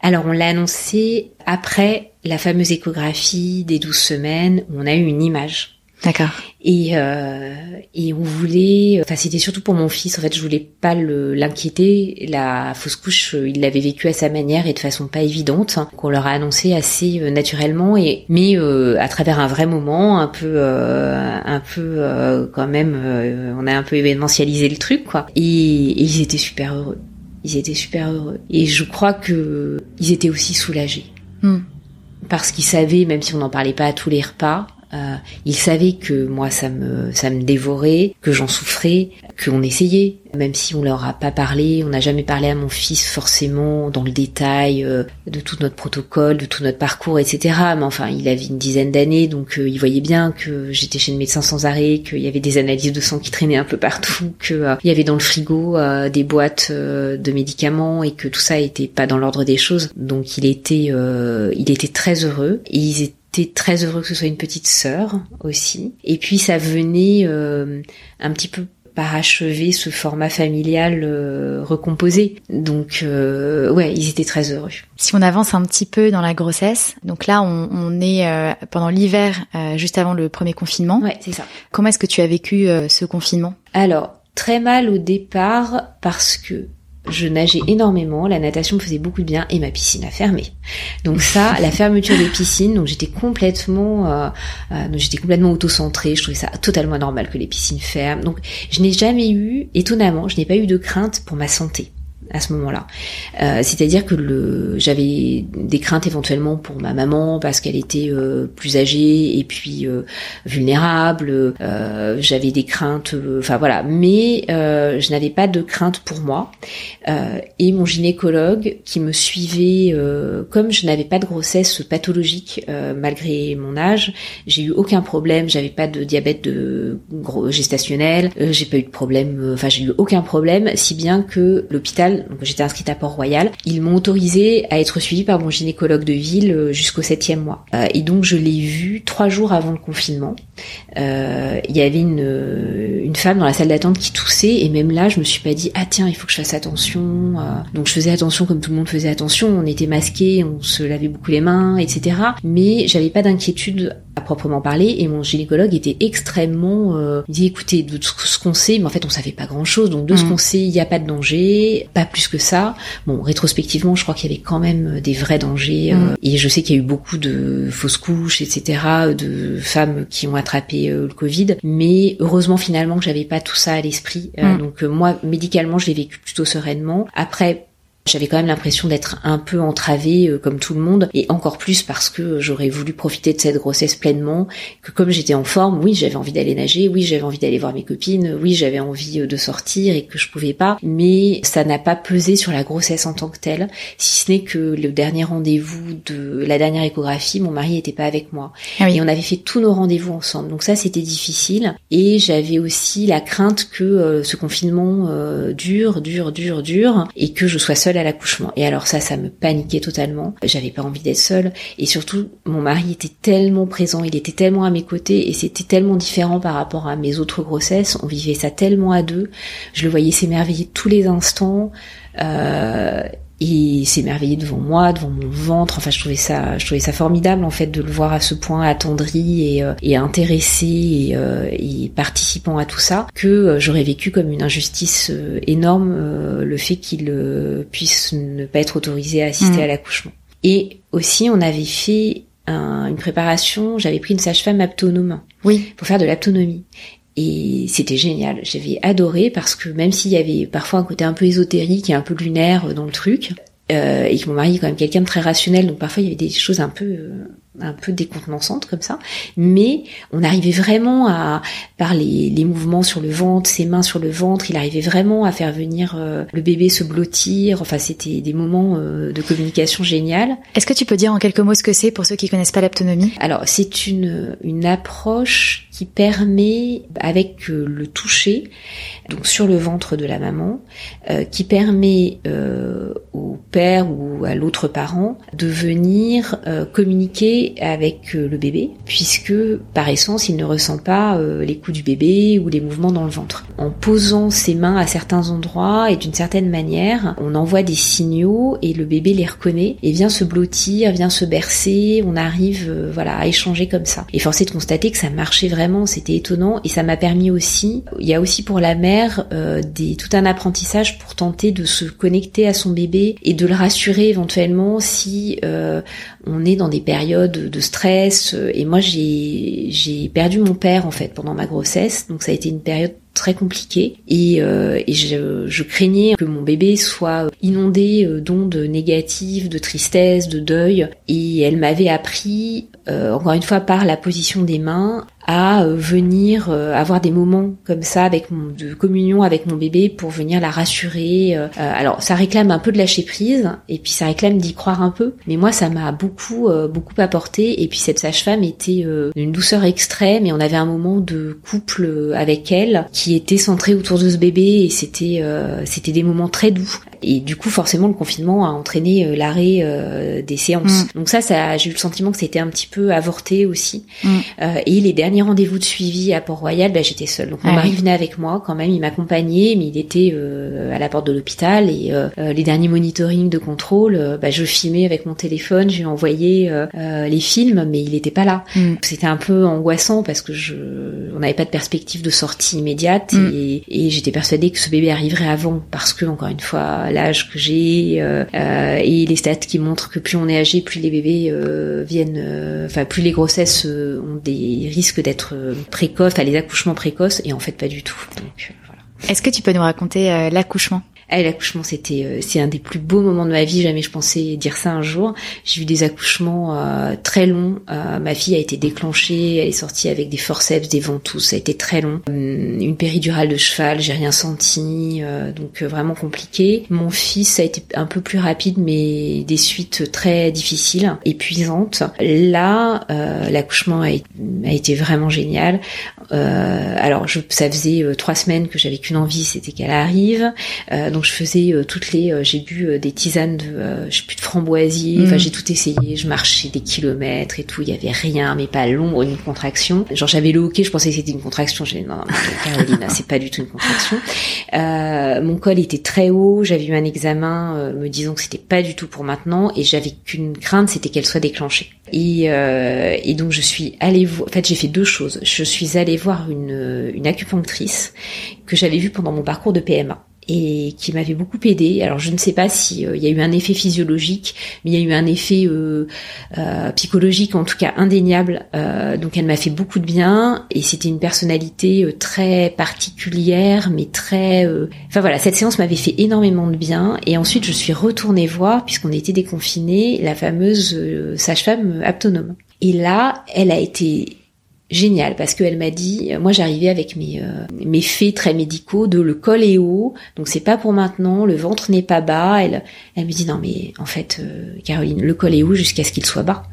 Alors on l'a annoncé après la fameuse échographie des 12 semaines où on a eu une image. D'accord. Et euh, et on voulait, enfin c'était surtout pour mon fils. En fait, je voulais pas l'inquiéter. La fausse couche, il l'avait vécu à sa manière et de façon pas évidente. Qu'on leur a annoncé assez euh, naturellement et mais euh, à travers un vrai moment, un peu euh, un peu euh, quand même, on a un peu événementialisé le truc quoi. Et, et ils étaient super heureux ils étaient super heureux. Et je crois que ils étaient aussi soulagés. Hmm. Parce qu'ils savaient, même si on n'en parlait pas à tous les repas, euh, ils savaient que moi ça me ça me dévorait, que j'en souffrais, qu'on essayait, même si on leur a pas parlé, on n'a jamais parlé à mon fils forcément dans le détail euh, de tout notre protocole, de tout notre parcours, etc. Mais enfin, il avait une dizaine d'années, donc euh, il voyait bien que j'étais chez le médecin sans arrêt, qu'il y avait des analyses de sang qui traînaient un peu partout, que il y avait dans le frigo des boîtes de médicaments et que tout ça était pas dans l'ordre des choses. Donc il était il était très heureux et ils étaient très heureux que ce soit une petite sœur aussi. Et puis ça venait euh, un petit peu parachever ce format familial euh, recomposé. Donc euh, ouais, ils étaient très heureux. Si on avance un petit peu dans la grossesse, donc là on, on est pendant l'hiver, juste avant le premier confinement. Ouais, c'est ça. Comment est-ce que tu as vécu ce confinement? Alors très mal au départ parce que je nageais énormément, la natation me faisait beaucoup de bien et ma piscine a fermé. Donc ça, la fermeture des piscines, donc j'étais complètement, euh, euh, j'étais complètement auto-centrée. Je trouvais ça totalement normal que les piscines ferment. Donc je n'ai jamais eu, étonnamment, je n'ai pas eu de crainte pour ma santé à ce moment-là. Euh, C'est-à-dire que j'avais des craintes éventuellement pour ma maman parce qu'elle était euh, plus âgée et puis euh, vulnérable. Euh, j'avais des craintes, euh, enfin voilà, mais je n'avais pas de crainte pour moi. et mon gynécologue qui me suivait, comme je n'avais pas de grossesse pathologique malgré mon âge, j'ai eu aucun problème. J'avais pas de diabète de gestationnel, j'ai pas eu de problème, enfin j'ai eu aucun problème, si bien que l'hôpital j'étais inscrite à Port-Royal, ils m'ont autorisé à être suivie par mon gynécologue de ville euh, jusqu'au septième mois. Euh, et donc je l'ai vu trois jours avant le confinement. Euh, il y avait une, une femme dans la salle d'attente qui toussait et même là je me suis pas dit ah tiens il faut que je fasse attention. donc je faisais attention comme tout le monde faisait attention. On était masqués, on se lavait beaucoup les mains, etc. Mais j'avais pas d'inquiétude à proprement parler et mon gynécologue était extrêmement euh, il dit écoutez de ce qu'on sait mais en fait on savait pas grand chose donc de ce mm. qu'on sait il n'y a pas de danger pas plus que ça bon rétrospectivement je crois qu'il y avait quand même des vrais dangers euh, mm. et je sais qu'il y a eu beaucoup de fausses couches etc de femmes qui ont attrapé euh, le Covid mais heureusement finalement que j'avais pas tout ça à l'esprit mm. donc moi médicalement je l'ai vécu plutôt sereinement après j'avais quand même l'impression d'être un peu entravée euh, comme tout le monde et encore plus parce que j'aurais voulu profiter de cette grossesse pleinement, que comme j'étais en forme, oui j'avais envie d'aller nager, oui j'avais envie d'aller voir mes copines, oui j'avais envie euh, de sortir et que je pouvais pas, mais ça n'a pas pesé sur la grossesse en tant que telle, si ce n'est que le dernier rendez-vous de la dernière échographie, mon mari était pas avec moi. Ah et on avait fait tous nos rendez-vous ensemble, donc ça c'était difficile. Et j'avais aussi la crainte que euh, ce confinement dure, dure, dure, dure et que je sois seule à l'accouchement. Et alors ça, ça me paniquait totalement. J'avais pas envie d'être seule. Et surtout, mon mari était tellement présent, il était tellement à mes côtés et c'était tellement différent par rapport à mes autres grossesses. On vivait ça tellement à deux. Je le voyais s'émerveiller tous les instants. Euh, il s'émerveillait devant moi, devant mon ventre. Enfin, je trouvais ça, je trouvais ça formidable en fait de le voir à ce point attendri et, euh, et intéressé et, euh, et, participant à tout ça que euh, j'aurais vécu comme une injustice énorme le fait qu'il puisse ne pas être autorisé à assister mmh. à l'accouchement. Et aussi, on avait fait une préparation. J'avais pris une sage-femme autonome. Oui. Pour faire de l'autonomie. Et c'était génial. J'avais adoré parce que même s'il y avait parfois un côté un peu ésotérique et un peu lunaire dans le truc, euh, et que mon mari est quand même quelqu'un de très rationnel, donc parfois il y avait des choses un peu euh, un peu décontenançante comme ça, mais on arrivait vraiment à, par les, les, mouvements sur le ventre, ses mains sur le ventre, il arrivait vraiment à faire venir euh, le bébé se blottir. Enfin, c'était des moments euh, de communication génial. Est-ce que tu peux dire en quelques mots ce que c'est pour ceux qui connaissent pas l'aptonomie Alors, c'est une une approche qui permet, avec euh, le toucher, donc sur le ventre de la maman, qui permet au père ou à l'autre parent de venir communiquer avec euh, le bébé, puisque par essence, il ne ressent pas euh, les coups du bébé ou les mouvements dans le ventre. En posant ses mains à certains endroits et d'une certaine manière, on envoie des signaux et le bébé les reconnaît et vient se blottir, vient se bercer, on arrive euh, voilà à échanger comme ça. Et forcé de constater que ça marchait vraiment, c'était étonnant et ça m'a permis aussi, il y a aussi pour la mère des, tout un apprentissage pour tenter de se connecter à son bébé et de le rassurer éventuellement si on est dans des périodes de, stress. Et moi, j'ai perdu mon père en fait pendant ma grossesse, donc ça a été une période très compliquée et, euh, et je, je, craignais que mon bébé soit inondé euh, d'ondes négatives, de tristesse, de deuil. Et elle m'avait appris, euh, encore une fois par la position des mains, à euh, venir euh, avoir des moments comme ça avec mon, de communion avec mon bébé pour venir la rassurer. Euh, alors ça réclame un peu de lâcher prise et puis ça réclame d'y croire un peu. Mais moi ça m'a beaucoup beaucoup apporté et puis cette sage-femme était d'une douceur extrême et on avait un moment de couple avec elle qui était centré autour de ce bébé et c'était c'était des moments très doux. Et du coup forcément le confinement a entraîné l'arrêt des séances. Mm. Donc ça ça j'ai eu le sentiment que c'était un petit peu avorté aussi. Mm. et les derniers rendez-vous de suivi à Port-Royal, bah, j'étais seule. Donc mon mari venait avec moi quand même, il m'accompagnait, mais il était euh, à la porte de l'hôpital et euh, euh, les derniers monitoring de contrôle, bah, je filmais avec mon téléphone, j'ai envoyé les films, mais il n'était pas là. Mm. C'était un peu angoissant parce que je, on n'avait pas de perspective de sortie immédiate mm. et, et j'étais persuadée que ce bébé arriverait avant parce que encore une fois l'âge que j'ai et les stats qui montrent que plus on est âgé, plus les bébés viennent, enfin plus les grossesses ont des risques d'être euh, précoce, à les accouchements précoces, et en fait pas du tout. Euh, Est-ce que tu peux nous raconter euh, l'accouchement? Ah, l'accouchement, c'était, euh, c'est un des plus beaux moments de ma vie. Jamais je pensais dire ça un jour. J'ai eu des accouchements euh, très longs. Euh, ma fille a été déclenchée, elle est sortie avec des forceps, des ventouses. Ça a été très long. Hum, une péridurale de cheval, j'ai rien senti, donc vraiment compliqué. Mon fils, ça a été un peu plus rapide, mais des suites très difficiles, épuisantes. Là, l'accouchement a, a, été vraiment génial. alors, je, ça faisait trois semaines que j'avais qu'une envie, c'était qu'elle arrive donc je faisais euh, toutes les, euh, j'ai bu euh, des tisanes de, je sais plus de framboisier. Enfin, mm. j'ai tout essayé. Je marchais des kilomètres et tout. Il y avait rien, mais pas l'ombre une contraction. Genre j'avais le hockey, je pensais que c'était une contraction. J'ai non, Caroline, c'est pas du tout une contraction. mon col était très haut. J'avais eu un examen me disant que c'était pas du tout pour maintenant, et j'avais qu'une crainte, c'était qu'elle soit déclenchée. Et, et donc je suis allée voir. En fait, j'ai fait deux choses. Je suis allée voir une, une acupunctrice que j'avais vue pendant mon parcours de PMA et qui m'avait beaucoup aidé. Alors je ne sais pas si euh, il y a eu un effet physiologique, mais il y a eu un effet euh, euh, psychologique en tout cas indéniable. donc elle m'a fait beaucoup de bien et c'était une personnalité très particulière, mais très. Enfin voilà, cette séance m'avait fait énormément de bien et ensuite je suis retournée voir puisqu'on était déconfinés la fameuse sage-femme autonome. Et là, elle a été génial parce qu'elle m'a dit, moi j'arrivais avec mes euh, mes faits très médicaux de le col est haut, donc c'est pas pour maintenant, le ventre n'est pas bas. Elle elle me dit non mais en fait euh, Caroline, le col est haut jusqu'à ce qu'il soit bas.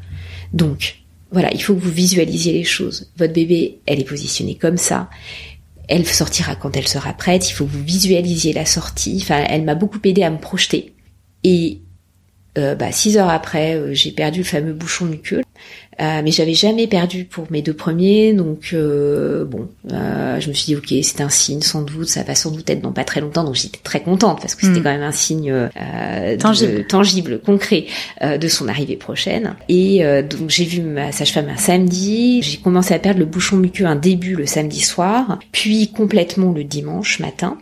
Donc voilà, il faut que vous visualisiez les choses. Votre bébé, elle est positionnée comme ça. Elle sortira quand elle sera prête. Il faut que vous visualisiez la sortie. Enfin, elle m'a beaucoup aidé à me projeter. Et euh, bah, six heures après, euh, j'ai perdu le fameux bouchon muqueux. Euh, mais j'avais jamais perdu pour mes deux premiers, donc euh, bon, euh, je me suis dit ok, c'est un signe, sans doute, ça va sans doute être dans pas très longtemps, donc j'étais très contente parce que c'était hmm. quand même un signe tangible, tangible, concret de son arrivée prochaine. Et donc j'ai vu ma sage-femme un samedi, j'ai commencé à perdre le bouchon muqueux un début le samedi soir, puis complètement le dimanche matin,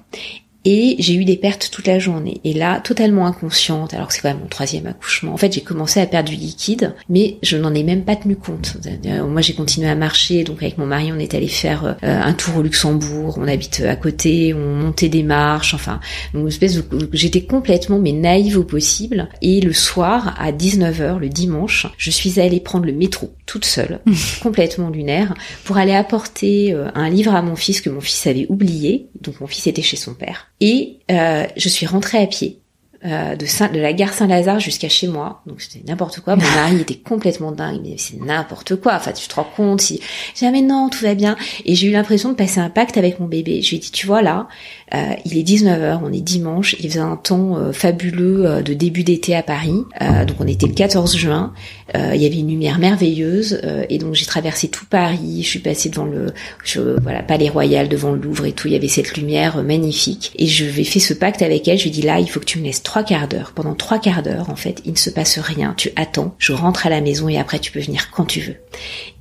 et j'ai eu des pertes toute la journée. Et là, totalement inconsciente, alors que c'est quand même mon troisième accouchement. En fait, j'ai commencé à perdre du liquide, mais je n'en ai même pas tenu compte. Moi, j'ai continué à marcher. Donc, avec mon mari, on est allé faire euh, un tour au Luxembourg. On habite à côté. On montait des marches. Enfin, une espèce de... J'étais complètement, mais naïve au possible. Et le soir, à 19h, le dimanche, je suis allée prendre le métro, toute seule, complètement lunaire, pour aller apporter euh, un livre à mon fils que mon fils avait oublié. Donc, mon fils était chez son père. Et euh, je suis rentrée à pied euh, de, Saint, de la gare Saint-Lazare jusqu'à chez moi. Donc c'était n'importe quoi. Mon mari était complètement dingue. C'est n'importe quoi. Enfin, tu te rends compte si... J'ai dit, mais non, tout va bien. Et j'ai eu l'impression de passer un pacte avec mon bébé. Je lui ai dit, tu vois là, euh, il est 19h, on est dimanche, il faisait un temps euh, fabuleux euh, de début d'été à Paris. donc on était le 14 juin. il y avait une lumière merveilleuse. et donc j'ai traversé tout Paris. Je suis passée devant le je, voilà Palais Royal, devant le Louvre et tout. Il y avait cette lumière magnifique. Et je vais fait ce pacte avec elle. Je lui ai dit là, il faut que tu me laisses trois quarts d'heure. Pendant trois quarts d'heure, en fait, il ne se passe rien. Tu attends. Je rentre à la maison et après tu peux venir quand tu veux.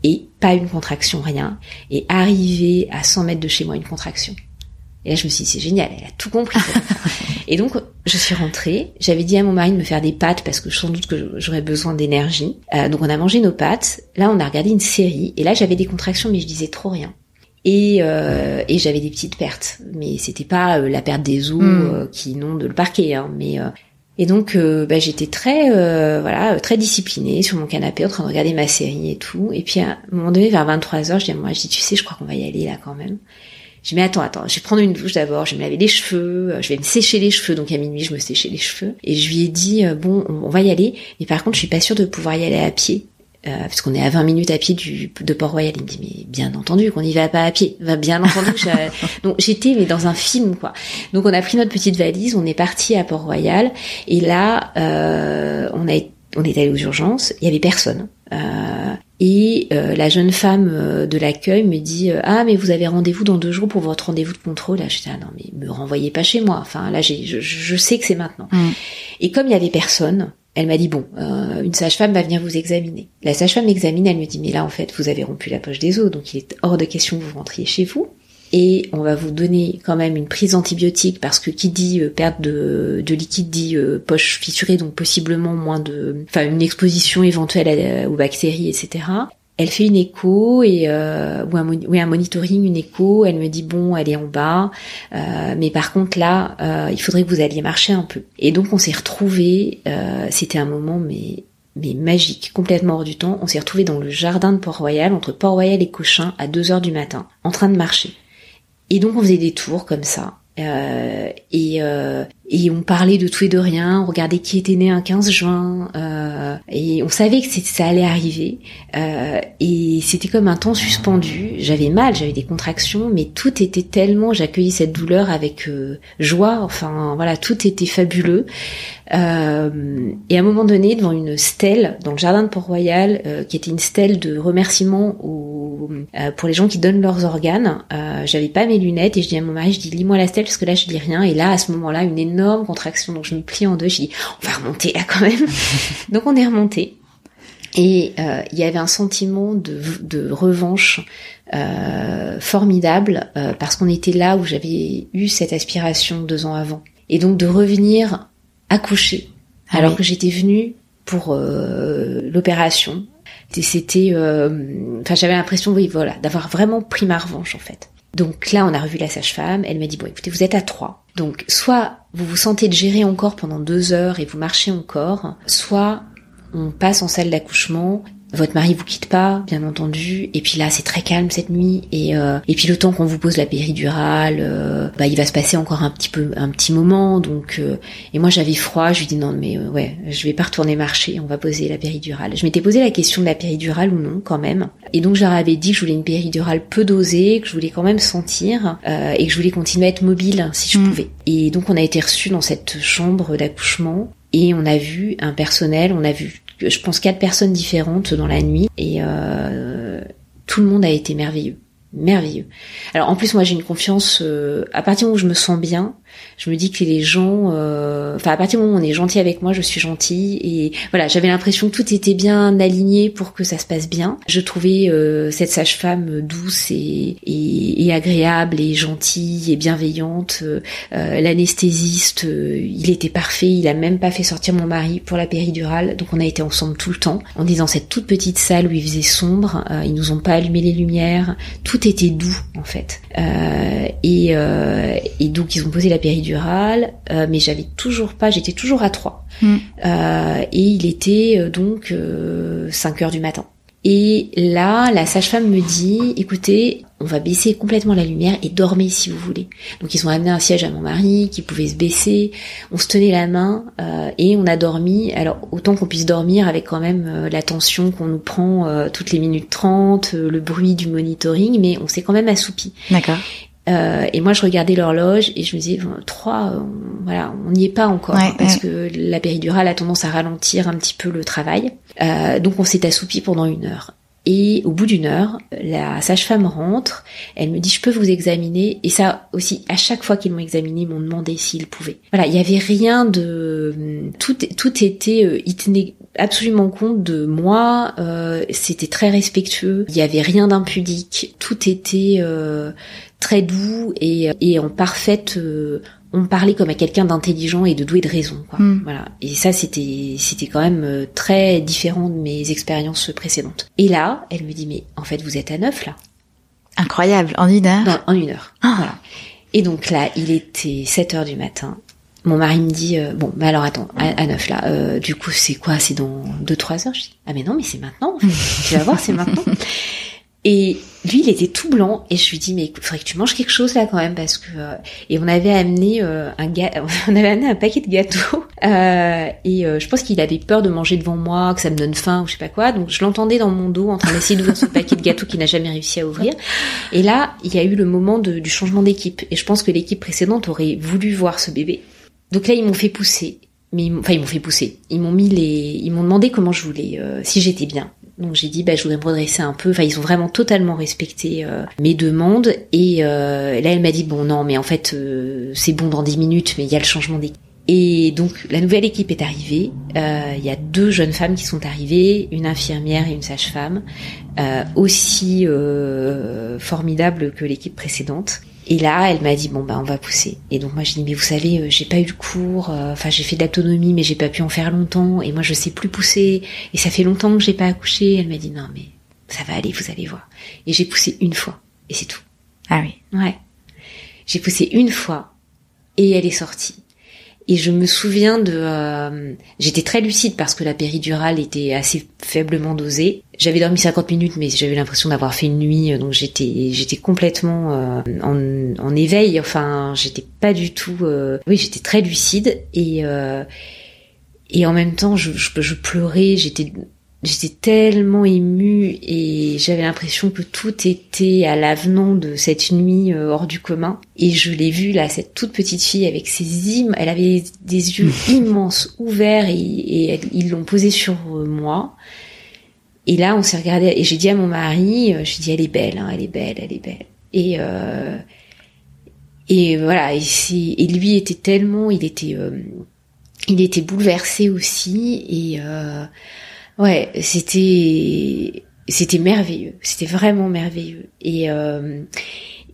Et pas une contraction, rien. Et arriver à 100 mètres de chez moi, une contraction. Et là, je me suis dit, c'est génial, elle a tout compris. et donc, je suis rentrée. J'avais dit à mon mari de me faire des pâtes parce que sans doute que j'aurais besoin d'énergie. Euh, donc, on a mangé nos pâtes. Là, on a regardé une série. Et là, j'avais des contractions, mais je disais trop rien. Et, euh, et j'avais des petites pertes. Mais c'était pas euh, la perte des os hmm. euh, qui inondent le parquet. Hein, mais et donc, bah, j'étais très, voilà, très disciplinée sur mon canapé en train de regarder ma série et tout. Et puis, à un moment donné, vers 23 h je dis à moi, je dis, tu sais, je crois qu'on va y aller là quand même. Je dis mais attends, attends, je vais prendre une douche d'abord, je vais me laver les cheveux, euh, je vais me sécher les cheveux. Donc à minuit, je me séchais les cheveux. Et je lui ai dit euh, bon, on, va y aller, mais par contre, je suis pas sûre de pouvoir y aller à pied. Euh, parce qu'on est à 20 minutes à pied du, de Port-Royal. Il me dit, mais bien entendu qu'on n'y va pas à pied. Va bien entendu. Donc j'étais mais dans un film quoi. Donc on a pris notre petite valise, on est parti à Port-Royal et là euh, on a on est allé aux urgences. Il y avait personne. Euh, et euh, la jeune femme euh, de l'accueil me dit euh, ah mais vous avez rendez-vous dans deux jours pour votre rendez-vous de contrôle. Là je dis ah non mais me renvoyez pas chez moi. Enfin là j'ai je, je, sais que c'est maintenant. Mm. Et comme il y avait personne, elle m'a dit bon une sage-femme va venir vous examiner. La sage-femme m'examine, elle me dit mais là en fait vous avez rompu la poche des os donc il est hors de question que vous rentriez chez vous et on va vous donner quand même une prise antibiotique parce que qui dit euh, perte de, de, liquide dit euh, poche fissurée donc possiblement moins de enfin une exposition éventuelle aux bactéries etc elle fait une écho et euh, ou un, monitoring, une écho. Elle me dit bon, elle est en bas, euh, mais par contre là, euh, il faudrait que vous alliez marcher un peu. Et donc on s'est retrouvés. Euh, C'était un moment mais mais magique, complètement hors du temps. On s'est retrouvés dans le jardin de Port-Royal, entre Port-Royal et Cochin, à 2 heures du matin, en train de marcher. Et donc on faisait des tours comme ça. Euh, et, et on parlait de tout et de rien, on regardait qui était né un 15 juin, euh, et on savait que ça allait arriver. Euh, et c'était comme un temps suspendu. J'avais mal, j'avais des contractions, mais tout était tellement, j'accueillis cette douleur avec euh, joie. Enfin voilà, tout était fabuleux. Euh, et à un moment donné, devant une stèle dans le jardin de Port-Royal, qui était une stèle de remerciement au, pour les gens qui donnent leurs organes, j'avais pas mes lunettes et je dis à mon mari, je dis lis-moi la stèle parce que là je dis rien. Et là, à ce moment-là, une énorme contraction, donc je me plie en deux, je dis on va remonter là quand même. donc on est remonté. Et euh, il y avait un sentiment de, revanche euh, formidable euh, parce qu'on était là où j'avais eu cette aspiration deux ans avant. Et donc de revenir accoucher ah alors que j'étais venue pour l'opération. C'était, enfin j'avais l'impression, oui voilà, d'avoir vraiment pris ma revanche en fait. Donc là, on a revu la sage-femme. Elle m'a dit bon, écoutez, vous êtes à trois. Donc soit vous vous sentez de gérer encore pendant deux heures et vous marchez encore, soit on passe en salle d'accouchement votre mari vous quitte pas, bien entendu. Et puis là, c'est très calme cette nuit. Et euh, et puis le temps qu'on vous pose la péridurale, euh, bah il va se passer encore un petit peu, un petit moment. Donc euh, et moi j'avais froid. Je lui dis non mais ouais, je vais pas retourner marcher. On va poser la péridurale. Je m'étais posé la question de la péridurale ou non quand même. Et donc je leur avais dit que je voulais une péridurale peu dosée, que je voulais quand même sentir et que je voulais continuer à être mobile si je mm. pouvais. Et donc on a été reçus dans cette chambre d'accouchement et on a vu un personnel, on a vu je pense quatre personnes différentes dans la nuit et euh, tout le monde a été merveilleux merveilleux. Alors en plus moi j'ai une confiance euh, à partir où je me sens bien, je me dis que les gens euh, enfin à partir du moment où on est gentil avec moi, je suis gentille et voilà, j'avais l'impression que tout était bien aligné pour que ça se passe bien. Je trouvais euh, cette sage-femme douce et, et, agréable et gentille et bienveillante. L'anesthésiste, il était parfait, il a même pas fait sortir mon mari pour la péridurale, donc on a été ensemble tout le temps. En disant cette toute petite salle où il faisait sombre, ils nous ont pas allumé les lumières, tout était doux en fait. Euh, et, euh, et, donc ils ont posé la péridurale, euh, mais j'avais toujours pas, j'étais toujours à 3. Mm. et il était donc 5 heures du matin. Et là, la sage-femme me dit, écoutez, on va baisser complètement la lumière et dormez si vous voulez. Donc ils ont amené un siège à mon mari qui pouvait se baisser. On se tenait la main euh, et on a dormi. Alors autant qu'on puisse dormir avec quand même euh, la tension qu'on nous prend euh, toutes les minutes 30, le bruit du monitoring, mais on s'est quand même assoupi. D'accord. Euh, et moi, je regardais l'horloge et je me disais, trois, voilà, on n'y est pas encore parce que la péridurale a tendance à ralentir un petit peu le travail. Euh, donc, on s'est assoupi pendant une heure. Et au bout d'une heure, la sage-femme rentre, elle me dit je peux vous examiner et ça aussi à chaque fois qu'ils m'ont examiné, ils m'ont demandé s'ils pouvaient. Voilà, il y avait rien de tout tout était euh, ils tenaient absolument compte de moi, euh, c'était très respectueux, il y avait rien d'impudique, tout était euh, très doux et, et en parfaite euh, on parlait comme à quelqu'un d'intelligent et de doué de raison quoi. Hmm. voilà. Et ça c'était c'était quand même euh, très différent de mes expériences précédentes. Et là elle me dit mais en fait vous êtes à neuf là. Incroyable. En une heure? En une heure. Ah. voilà. Et donc là il était 7 heures du matin. Mon mari me dit euh, bon mais alors attends à, neuf là du coup c'est quoi? C'est dans deux trois heures? Je dis ah mais non mais c'est maintenant. Tu vas voir c'est maintenant et lui, il était tout blanc et je lui dis mais il faudrait que tu manges quelque chose là quand même parce que euh, et on avait amené euh, un ga... on avait amené un paquet de gâteaux euh, et je pense qu'il avait peur de manger devant moi, que ça me donne faim ou je sais pas quoi. Donc je l'entendais dans mon dos en train d'essayer d'ouvrir ce paquet de gâteaux qu'il n'a jamais réussi à ouvrir. Et là, il y a eu le moment de, du changement d'équipe et je pense que l'équipe précédente aurait voulu voir ce bébé. Donc là, ils m'ont fait pousser. Mais enfin, ils m'ont fait pousser. Ils m'ont mis les, ils m'ont demandé comment je voulais, si j'étais bien. Donc j'ai dit bah je voudrais me redresser un peu. Enfin ils ont vraiment totalement respecté euh, mes demandes et euh, là elle m'a dit bon non mais en fait euh, c'est bon dans 10 minutes mais il y a le changement d'équipe. Et donc la nouvelle équipe est arrivée. Il y a deux jeunes femmes qui sont arrivées, une infirmière et une sage-femme, aussi formidables que l'équipe précédente. Et là, elle m'a dit bon bah on va pousser. Et donc moi j'ai dit mais vous savez, euh, j'ai pas eu le cours, euh, enfin j'ai fait de l'autonomie mais j'ai pas pu en faire longtemps et moi je sais plus pousser et ça fait longtemps que j'ai pas accouché. Elle m'a dit non mais ça va aller, vous allez voir. Et j'ai poussé une fois, et c'est tout. Ah oui. Ouais. J'ai poussé une fois, et elle est sortie. Et je me souviens de, euh, j'étais très lucide parce que la péridurale était assez faiblement dosée. J'avais dormi 50 minutes, mais j'avais l'impression d'avoir fait une nuit, donc j'étais, j'étais complètement euh, en, en, éveil. Enfin, j'étais pas du tout. Euh, oui, j'étais très lucide et et en même temps, je, je, je pleurais. J'étais J'étais tellement émue et j'avais l'impression que tout était à l'avenant de cette nuit euh, hors du commun. Et je l'ai vue là, cette toute petite fille avec ses im, elle avait des yeux immenses ouverts et, ils l'ont posé sur euh, moi. Et là, on s'est regardé et j'ai dit à mon mari, euh, j'ai dit elle est belle, hein, elle est belle, elle est belle. Et euh, et voilà, et, et, lui était tellement, il était, il était bouleversé aussi et Ouais, c'était c'était merveilleux, c'était vraiment merveilleux. Et euh,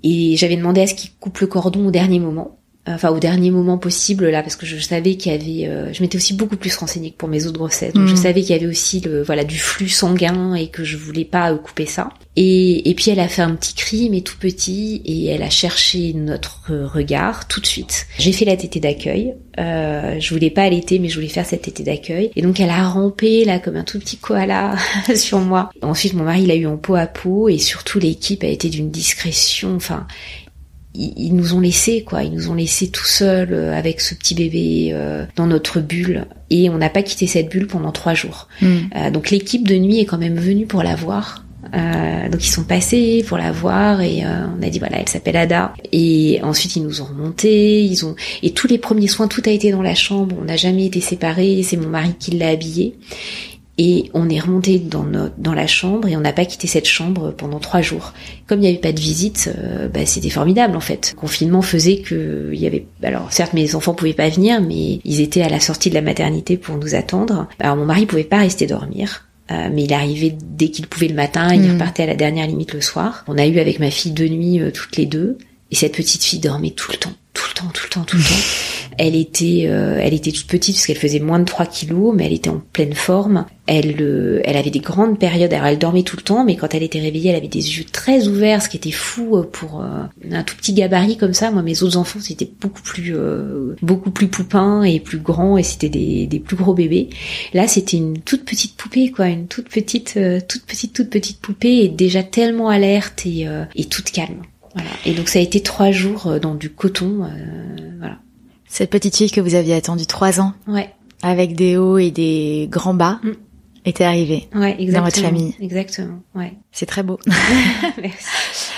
et j'avais demandé à ce qu'il coupe le cordon au dernier moment enfin au dernier moment possible là parce que je savais qu'il y avait euh, je m'étais aussi beaucoup plus renseignée que pour mes autres grossesses donc je mm. savais qu'il y avait aussi le voilà du flux sanguin et que je voulais pas euh, couper ça. Et, et puis elle a fait un petit cri mais tout petit et elle a cherché notre regard tout de suite. J'ai fait la tétée d'accueil. Euh, je voulais pas allaiter mais je voulais faire cette tétée d'accueil. Et donc elle a rampé là comme un tout petit koala sur moi. Ensuite mon mari l'a eu en peau à peau et surtout l'équipe a été d'une discrétion enfin ils, nous ont laissé quoi, ils nous ont laissé tout seuls euh, avec ce petit bébé euh, dans notre bulle et on n'a pas quitté cette bulle pendant trois jours. Hmm. Euh, donc l'équipe de nuit est quand même venue pour la voir. donc ils sont passés pour la voir et on a dit voilà elle s'appelle Ada et ensuite ils nous ont remonté ils ont et tous les premiers soins tout a été dans la chambre on n'a jamais été séparés c'est mon mari qui l'a habillé et on est remonté dans, dans la chambre et on n'a pas quitté cette chambre pendant trois jours. Comme il n'y avait pas de visite, euh, bah, c'était formidable en fait. Le confinement faisait que il y avait. Alors certes, mes enfants pouvaient pas venir, mais ils étaient à la sortie de la maternité pour nous attendre. Alors mon mari pouvait pas rester dormir. Euh, mais il arrivait dès qu'il pouvait le matin, il hmm. repartait à la dernière limite le soir. On a eu avec ma fille deux nuits euh, toutes les deux, et cette petite fille dormait tout le temps, tout le temps, tout le temps, tout le temps. Elle était, euh, elle était toute petite parce qu'elle faisait moins de 3 kilos, mais elle était en pleine forme. Elle, euh, elle avait des grandes périodes. Alors elle dormait tout le temps, mais quand elle était réveillée, elle avait des yeux très ouverts, ce qui était fou euh, pour un tout petit gabarit comme ça. Moi, mes autres enfants, c'était beaucoup plus, beaucoup plus poupins et plus grands, et c'était des, des plus gros bébés. Là, c'était une toute petite poupée, quoi, une toute petite, toute petite, toute petite poupée, et déjà tellement alerte et, et toute calme. Voilà. Et donc ça a été trois jours dans du coton. voilà. Cette petite fille que vous aviez attendue trois ans, ouais. avec des hauts et des grands bas, mm. était arrivée ouais, dans votre famille. Exactement, ouais. C'est très beau. Merci.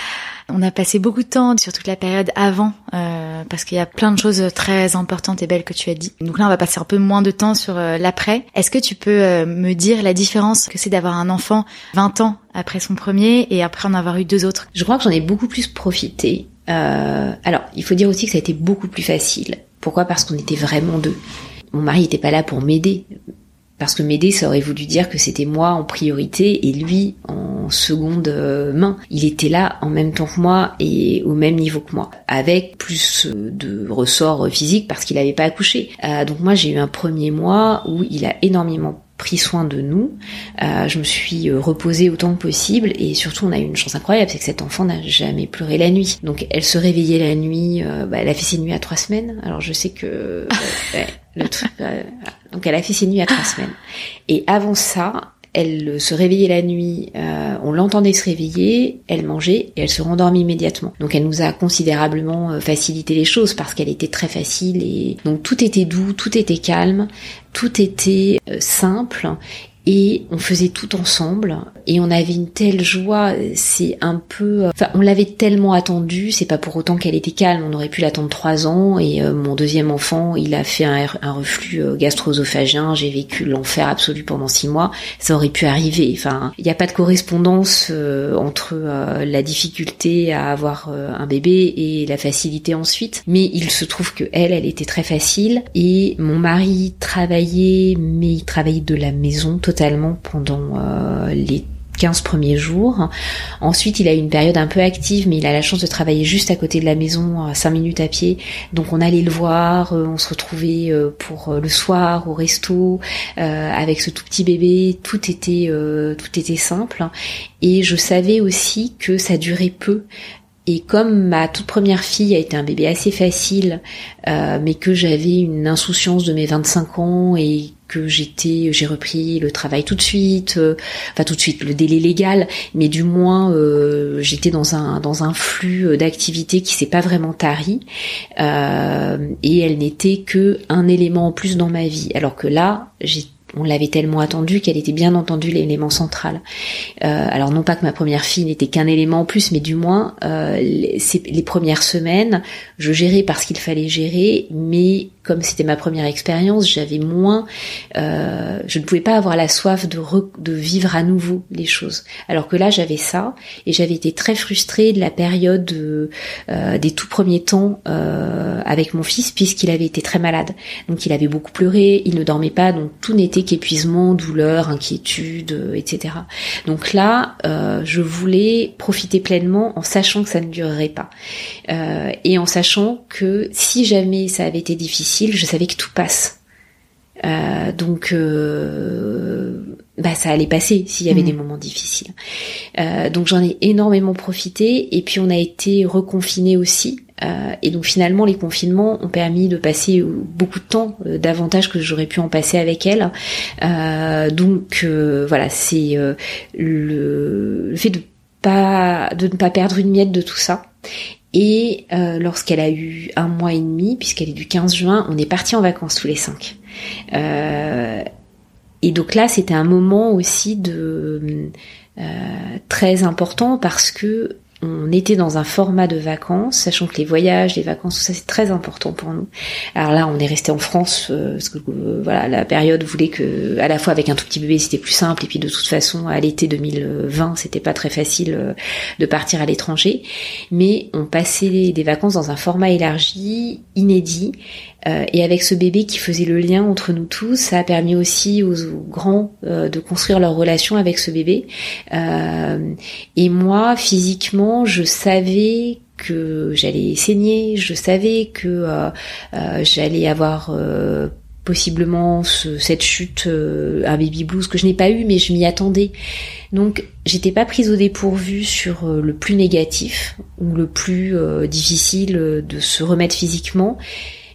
On a passé beaucoup de temps sur toute la période avant, euh, parce qu'il y a plein de choses très importantes et belles que tu as dit. Donc là, on va passer un peu moins de temps sur euh, l'après. Est-ce que tu peux euh, me dire la différence que c'est d'avoir un enfant 20 ans après son premier et après en avoir eu deux autres? Je crois que j'en ai beaucoup plus profité. alors, il faut dire aussi que ça a été beaucoup plus facile pourquoi Parce qu'on était vraiment deux. Mon mari n'était pas là pour m'aider. Parce que m'aider, ça aurait voulu dire que c'était moi en priorité et lui en seconde euh, main. Il était là en même temps que moi et au même niveau que moi, avec plus euh, de ressorts physiques parce qu'il n'avait pas accouché. Euh, donc moi, j'ai eu un premier mois où il a énormément pris soin de nous. Euh, je me suis euh, reposée autant que possible et surtout on a eu une chance incroyable, c'est que cet enfant n'a jamais pleuré la nuit. Donc elle se réveillait la nuit, euh, bah, elle a fait ses nuits à trois semaines. Alors je sais que le truc, donc elle a fait ses nuits à trois semaines. Et avant ça, elle se réveillait la nuit, euh, on l'entendait se réveiller, elle mangeait et elle se rendormit immédiatement. Donc elle nous a considérablement euh, facilité les choses parce qu'elle était très facile et donc tout était doux, tout était calme, tout était euh, simple et on faisait tout ensemble. Et on avait une telle joie c'est un peu enfin on l'avait tellement attendu c'est pas pour autant qu'elle était calme. On aurait pu l'attendre trois ans. Et euh, mon deuxième enfant il a fait un, reflux euh, gastro-œsophagien j'ai vécu l'enfer absolu pendant six mois. Ça aurait pu arriver. Enfin il n'y a pas de correspondance euh, entre la difficulté à avoir un bébé et la facilité ensuite. Mais il se trouve que elle elle était très facile. Et mon mari travaillait mais il travaillait de la maison totalement pendant euh, les 15 premiers jours. Ensuite, il a eu une période un peu active, mais il a la chance de travailler juste à côté de la maison, à 5 minutes à pied. Donc on allait le voir, on se retrouvait pour le soir au resto avec ce tout petit bébé. Tout était simple. Et je savais aussi que ça durait peu. Et comme ma toute première fille a été un bébé assez facile, euh, mais que j'avais une insouciance de mes 25 ans et que j'étais, j'ai repris le travail tout de suite, euh, enfin tout de suite, le délai légal, mais du moins euh, j'étais dans un dans un flux d'activité qui s'est pas vraiment tari et elle n'était que un élément en plus dans ma vie, alors que là on l'avait tellement attendu qu'elle était bien entendu l'élément central. Euh, alors non pas que ma première fille n'était qu'un élément en plus, mais du moins euh, les, les, premières semaines, je gérais parce qu'il fallait gérer, mais comme c'était ma première expérience, j'avais moins, euh, je ne pouvais pas avoir la soif de, de vivre à nouveau les choses. Alors que là, j'avais ça et j'avais été très frustrée de la période euh, des tout premiers temps euh, avec mon fils puisqu'il avait été très malade. Donc il avait beaucoup pleuré, il ne dormait pas, donc tout n'était qu'épuisement, douleur, inquiétude, etc. Donc là, je voulais profiter pleinement en sachant que ça ne durerait pas et en sachant que si jamais ça avait été difficile je savais que tout passe. Euh, donc, euh, bah, ça allait passer s'il y avait mm. des moments difficiles. Euh, donc j'en ai énormément profité et puis on a été reconfinés aussi. et donc finalement les confinements ont permis de passer beaucoup de temps davantage que j'aurais pu en passer avec elle. donc voilà, c'est le, le, fait de pas de ne pas perdre une miette de tout ça et euh, lorsqu'elle a eu un mois et demi, puisqu'elle est du 15 juin, on est parti en vacances tous les cinq. Euh, et donc là, c'était un moment aussi de euh, très important parce que on était dans un format de vacances, sachant que les voyages, les vacances, tout ça c'est très important pour nous. Alors là, on est resté en France euh, parce que euh, voilà, la période voulait que, à la fois avec un tout petit bébé, c'était plus simple, et puis de toute façon, à l'été 2020, c'était pas très facile euh, de partir à l'étranger. Mais on passait des vacances dans un format élargi, inédit, euh, et avec ce bébé qui faisait le lien entre nous tous, ça a permis aussi aux, grands euh, de construire leur relation avec ce bébé. Euh, et moi, physiquement, je savais que j'allais saigner, je savais que j'allais avoir possiblement cette chute, un baby blues que je n'ai pas eu, mais je m'y attendais. Donc j'étais pas prise au dépourvu sur le plus négatif ou le plus difficile de se remettre physiquement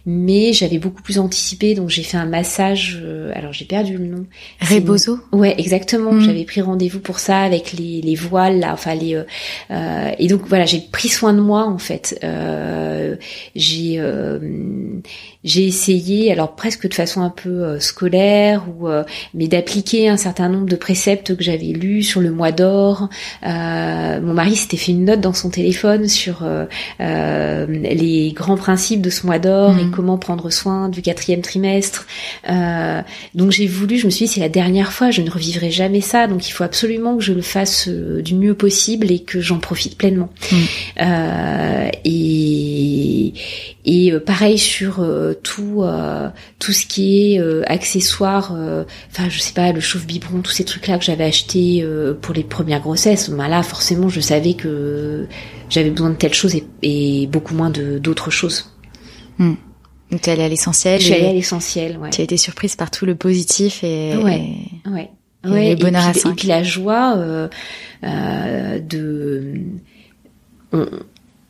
mais j'avais beaucoup plus anticipé, donc j'ai fait un massage. Euh, alors j'ai perdu le nom. Rebozo. Ouais, exactement. Mm. J'avais pris rendez-vous pour ça avec les, les voiles là, enfin les. Euh, euh et donc voilà, j'ai pris soin de moi en fait. Euh, j'ai euh, j'ai essayé, alors presque de façon un peu scolaire ou mais d'appliquer un certain nombre de préceptes que j'avais lus sur le mois d'or. mon mari s'était fait une note dans son téléphone sur les grands principes de ce mois d'or mm comment prendre soin du quatrième trimestre. Euh, donc j'ai voulu, je me suis dit c'est la dernière fois, je ne revivrai jamais ça, donc il faut absolument que je le fasse euh, du mieux possible et que j'en profite pleinement. Mm. Euh, et et euh, pareil sur euh, tout tout ce qui est accessoires, enfin je sais pas le chauffe biberon, tous ces trucs là que j'avais acheté pour les premières grossesses. Ben là forcément je savais que j'avais besoin de telle chose et, et beaucoup moins de d'autres choses. Mm. Donc tu es allée à l'essentiel. Je suis allée à l'essentiel, ouais. Tu as été surprise par tout le positif et, ouais, ouais. Et le bonheur à 5. Et puis la joie euh, euh, de... On,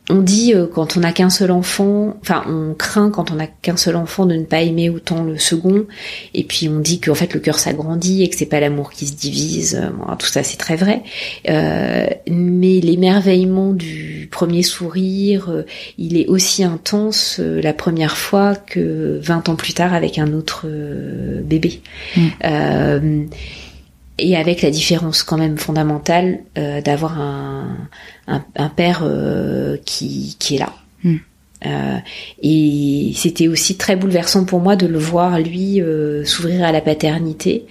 on dit euh, quand on n'a qu'un seul enfant, enfin on craint quand on n'a qu'un seul enfant de ne pas aimer autant le second, et puis on dit qu'en fait le cœur s'agrandit et que c'est pas l'amour qui se divise. tout ça c'est très vrai, euh, mais l'émerveillement du premier sourire, euh, il est aussi intense la première fois que 20 ans plus tard avec un autre bébé. Mm et avec la différence quand même fondamentale euh, d'avoir un, un, un, père euh, qui, qui est là. Hmm. Euh, et c'était aussi très bouleversant pour moi de le voir lui euh, s'ouvrir à la paternité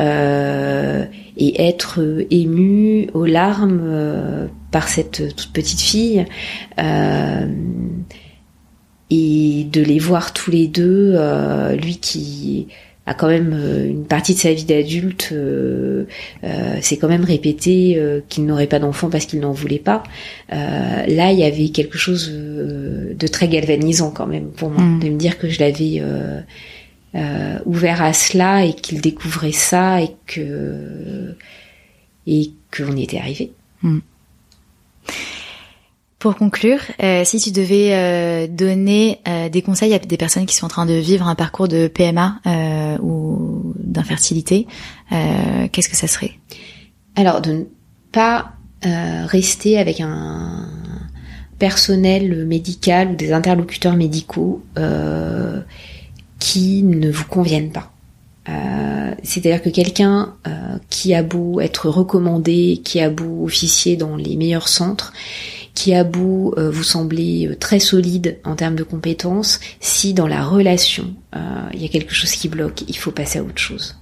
euh, et être ému aux larmes par cette toute petite fille et de les voir tous les deux, lui qui a quand même une partie de sa vie d'adulte, c'est quand même répété qu'il n'aurait pas d'enfant parce qu'il n'en voulait pas. là, il y avait quelque chose de très galvanisant quand même pour moi, mm. de me dire que je l'avais ouvert à cela et qu'il découvrait ça et que et qu'on y était arrivé. Mm. Pour conclure, euh, si tu devais euh, donner euh, des conseils à des personnes qui sont en train de vivre un parcours de PMA ou d'infertilité, qu'est-ce que ça serait? Alors, de ne pas rester avec un personnel médical ou des interlocuteurs médicaux qui ne vous conviennent pas. C'est-à-dire que quelqu'un qui a beau être recommandé, qui a beau officier dans les meilleurs centres, qui a beau euh, vous sembler euh, très solide en termes de compétences, si dans la relation euh, il y a quelque chose qui bloque, il faut passer à autre chose.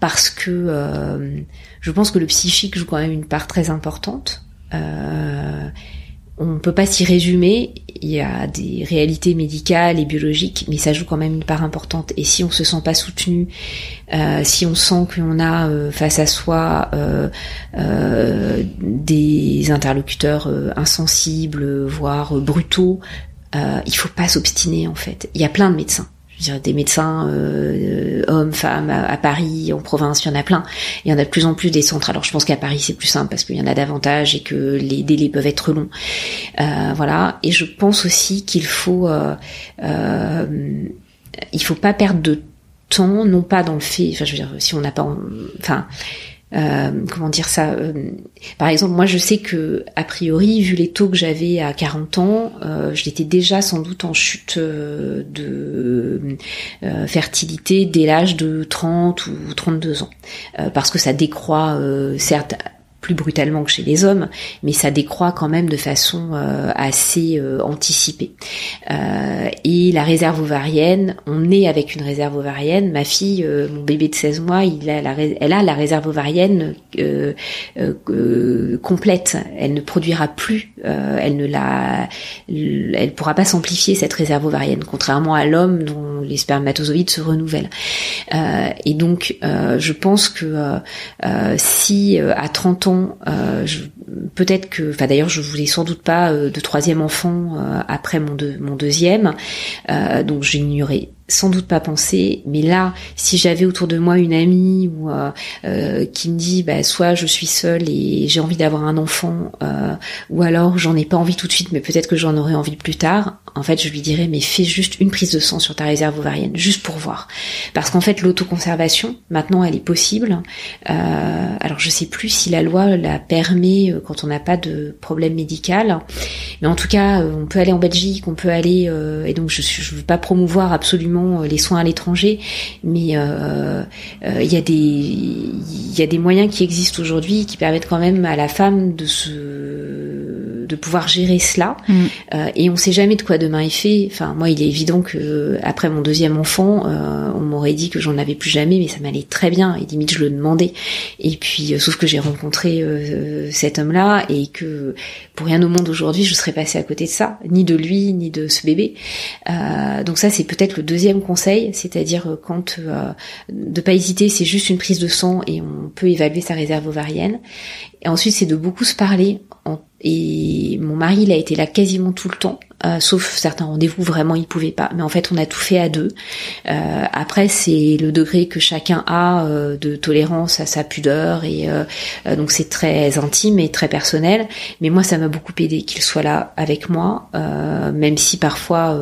parce que je pense que le psychique joue quand même une part très importante on ne peut pas s'y résumer. Il y a des réalités médicales et biologiques, mais ça joue quand même une part importante. Et si on se sent pas soutenu, euh, si on sent qu'on a euh, face à soi euh, des interlocuteurs insensibles, voire brutaux, il faut pas s'obstiner en fait. Il y a plein de médecins des médecins euh, hommes, femmes à, Paris, en province, il y en a plein. Il y en a de plus en plus des centres. Alors je pense qu'à Paris c'est plus simple parce qu'il y en a davantage et que les délais peuvent être longs. Euh, voilà. Et je pense aussi qu'il faut, euh, il faut pas perdre de temps, non pas dans le fait. Enfin, je veux dire, si on n'a pas, enfin euh, comment dire ça euh, Par exemple, moi je sais que a priori, vu les taux que j'avais à 40 ans, euh, je déjà sans doute en chute de fertilité dès l'âge de 30 ou 32 ans, parce que ça décroît certes plus brutalement que chez les hommes, mais ça décroît quand même de façon euh, assez euh, anticipée. Euh, et la réserve ovarienne, on est avec une réserve ovarienne. Ma fille, mon bébé de 16 mois, il a la, elle a la réserve ovarienne complète. Elle ne produira plus, elle ne la, elle pourra pas s'amplifier cette réserve ovarienne, contrairement à l'homme dont les spermatozoïdes se renouvellent. et donc, je pense que si à 30 ans euh, peut-être que, enfin d'ailleurs, je voulais sans doute pas euh, de troisième enfant euh, après mon, mon deuxième, donc j'ignorais sans doute pas pensé, mais là, si j'avais autour de moi une amie ou euh, euh, qui me dit, bah, soit je suis seule et j'ai envie d'avoir un enfant, euh, ou alors j'en ai pas envie tout de suite, mais peut-être que j'en aurai envie plus tard, en fait, je lui dirais, mais fais juste une prise de sang sur ta réserve ovarienne, juste pour voir, parce qu'en fait, l'autoconservation, maintenant, elle est possible. alors, je sais plus si la loi la permet quand on n'a pas de problème médical, mais en tout cas, on peut aller en Belgique, on peut aller, et donc je ne veux pas promouvoir absolument euh, les soins à l'étranger, mais euh, euh, il y a des il y a des moyens qui existent aujourd'hui qui permettent quand même à la femme de se de pouvoir gérer cela. Mm. Euh, et on sait jamais de quoi demain est fait. Enfin, moi, il est évident que après mon deuxième enfant, euh, on m'aurait dit que j'en avais plus jamais, mais ça m'allait très bien. Et limite, je le demandais. Et puis, euh, sauf que j'ai rencontré euh, cet homme-là et que pour rien au monde aujourd'hui, je serais passée à côté de ça, ni de lui, ni de ce bébé. donc ça, c'est peut-être le deuxième conseil, c'est-à-dire quand de pas hésiter, c'est juste une prise de sang et on peut évaluer sa réserve ovarienne. Et ensuite, c'est de beaucoup se parler en et mon mari, il a été là quasiment tout le temps, euh, sauf certains rendez-vous, vraiment, il pouvait pas. Mais en fait, on a tout fait à deux. Euh, après, c'est le degré que chacun a euh, de tolérance à sa pudeur, et donc c'est très intime et très personnel. Mais moi, ça m'a beaucoup aidé qu'il soit là avec moi, même si parfois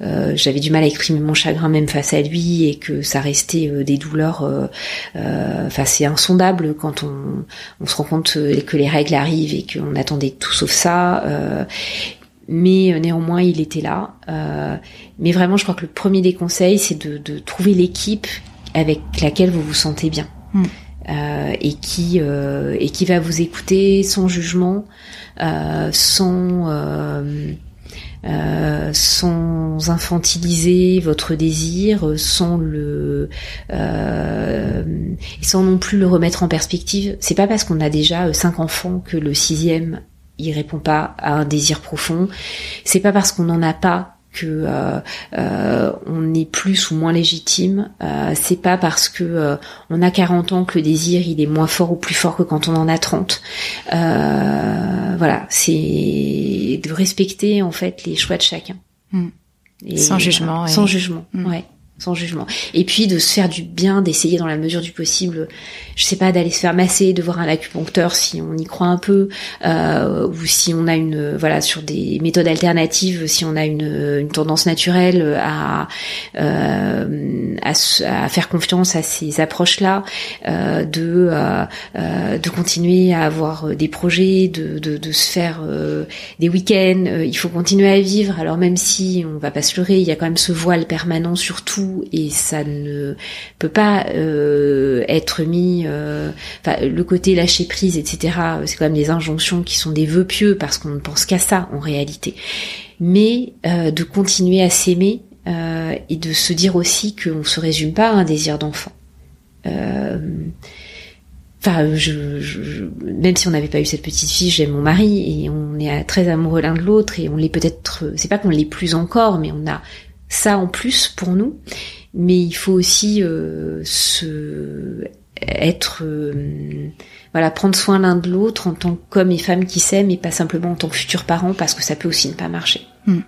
j'avais du mal à exprimer mon chagrin même face à lui, et que ça restait des douleurs. Enfin, c'est insondable quand on, on se rend compte que les règles arrivent et qu'on attendait tout sauf ça. Euh, mais euh, néanmoins, il était là. Euh, mais vraiment, je crois que le premier des conseils, c'est de, trouver l'équipe avec laquelle vous vous sentez bien. Hmm. et qui et qui va vous écouter sans jugement, sans euh, sans infantiliser votre désir, sans le sans non plus le remettre en perspective. C'est pas parce qu'on a déjà cinq enfants que le sixième il répond pas à un désir profond. C'est pas parce qu'on n'en a pas que on est plus ou moins légitime. c'est pas parce que on a 40 ans que le désir il est moins fort ou plus fort que quand on en a 30. voilà, c'est de respecter en fait les choix de chacun. Mm. sans jugement. Sans jugement, mm. ouais sans jugement. Et puis de se faire du bien, d'essayer dans la mesure du possible, je sais pas, d'aller se faire masser, de voir un acupuncteur si on y croit un peu, euh, ou si on a une, voilà, sur des méthodes alternatives, si on a une, une tendance naturelle à, euh, à, à, faire confiance à ces approches-là, euh, de, euh, euh, de continuer à avoir des projets, de, de, de se faire euh, des week-ends. il faut continuer à vivre. Alors même si on va pas se leurrer, il y a quand même ce voile permanent et ça ne peut pas euh, être mis. Euh, le côté lâcher prise, etc. C'est quand même des injonctions qui sont des vœux pieux parce qu'on ne pense qu'à ça en réalité. Mais euh, de continuer à s'aimer et de se dire aussi qu'on se résume pas à un désir d'enfant. Enfin, même si on n'avait pas eu cette petite fille, j'aime mon mari et on est très amoureux l'un de l'autre et on l'est peut-être. C'est pas qu'on l'est plus encore, mais on a ça en plus pour nous. Mais il faut aussi euh, se être euh, voilà prendre soin l'un de l'autre en tant qu'homme et femme qui s'aiment et pas simplement en tant que futurs parents parce que ça peut aussi ne pas marcher. Hmm.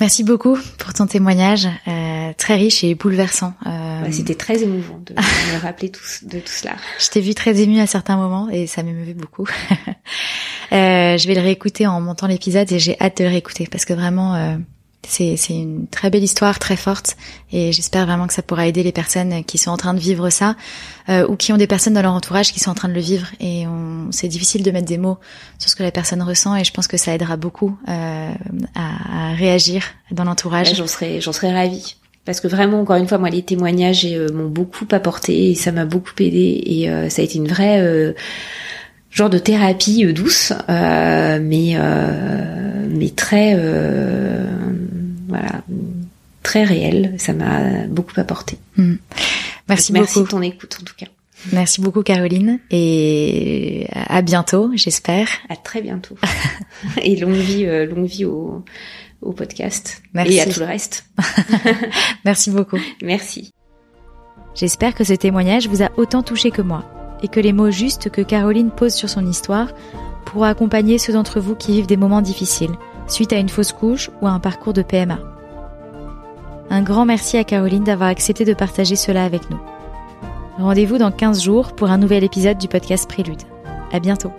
Merci beaucoup pour ton témoignage euh, très riche et bouleversant. Euh... C'était très émouvant de me rappeler tout, de tout cela. Je t'ai vu très émue à certains moments et ça m'émeuvait beaucoup. euh, je vais le réécouter en montant l'épisode et j'ai hâte de le réécouter parce que vraiment euh, c'est une très belle histoire, très forte, et j'espère vraiment que ça pourra aider les personnes qui sont en train de vivre ça, euh, ou qui ont des personnes dans leur entourage qui sont en train de le vivre. Et c'est difficile de mettre des mots sur ce que la personne ressent, et je pense que ça aidera beaucoup euh, à, réagir dans l'entourage. j'en serais, j'en serais ravie. Parce que vraiment, encore une fois, moi, les témoignages euh, m'ont beaucoup apporté et ça m'a beaucoup aidé. Et ça a été une vraie genre de thérapie douce, mais mais très voilà, très réel. Ça m'a beaucoup apporté. Hmm. Merci, beaucoup. Merci de ton écoute en tout cas. Merci beaucoup Caroline et à bientôt, j'espère. À très bientôt. et longue vie, euh, longue vie au, au podcast Merci. et à tout le reste. Merci beaucoup. Merci. J'espère que ce témoignage vous a autant touché que moi et que les mots justes que Caroline pose sur son histoire pourront accompagner ceux d'entre vous qui vivent des moments difficiles suite à une fausse couche ou à un parcours de PMA. Un grand merci à Caroline d'avoir accepté de partager cela avec nous. Rendez-vous dans 15 jours pour un nouvel épisode du podcast Prélude. À bientôt.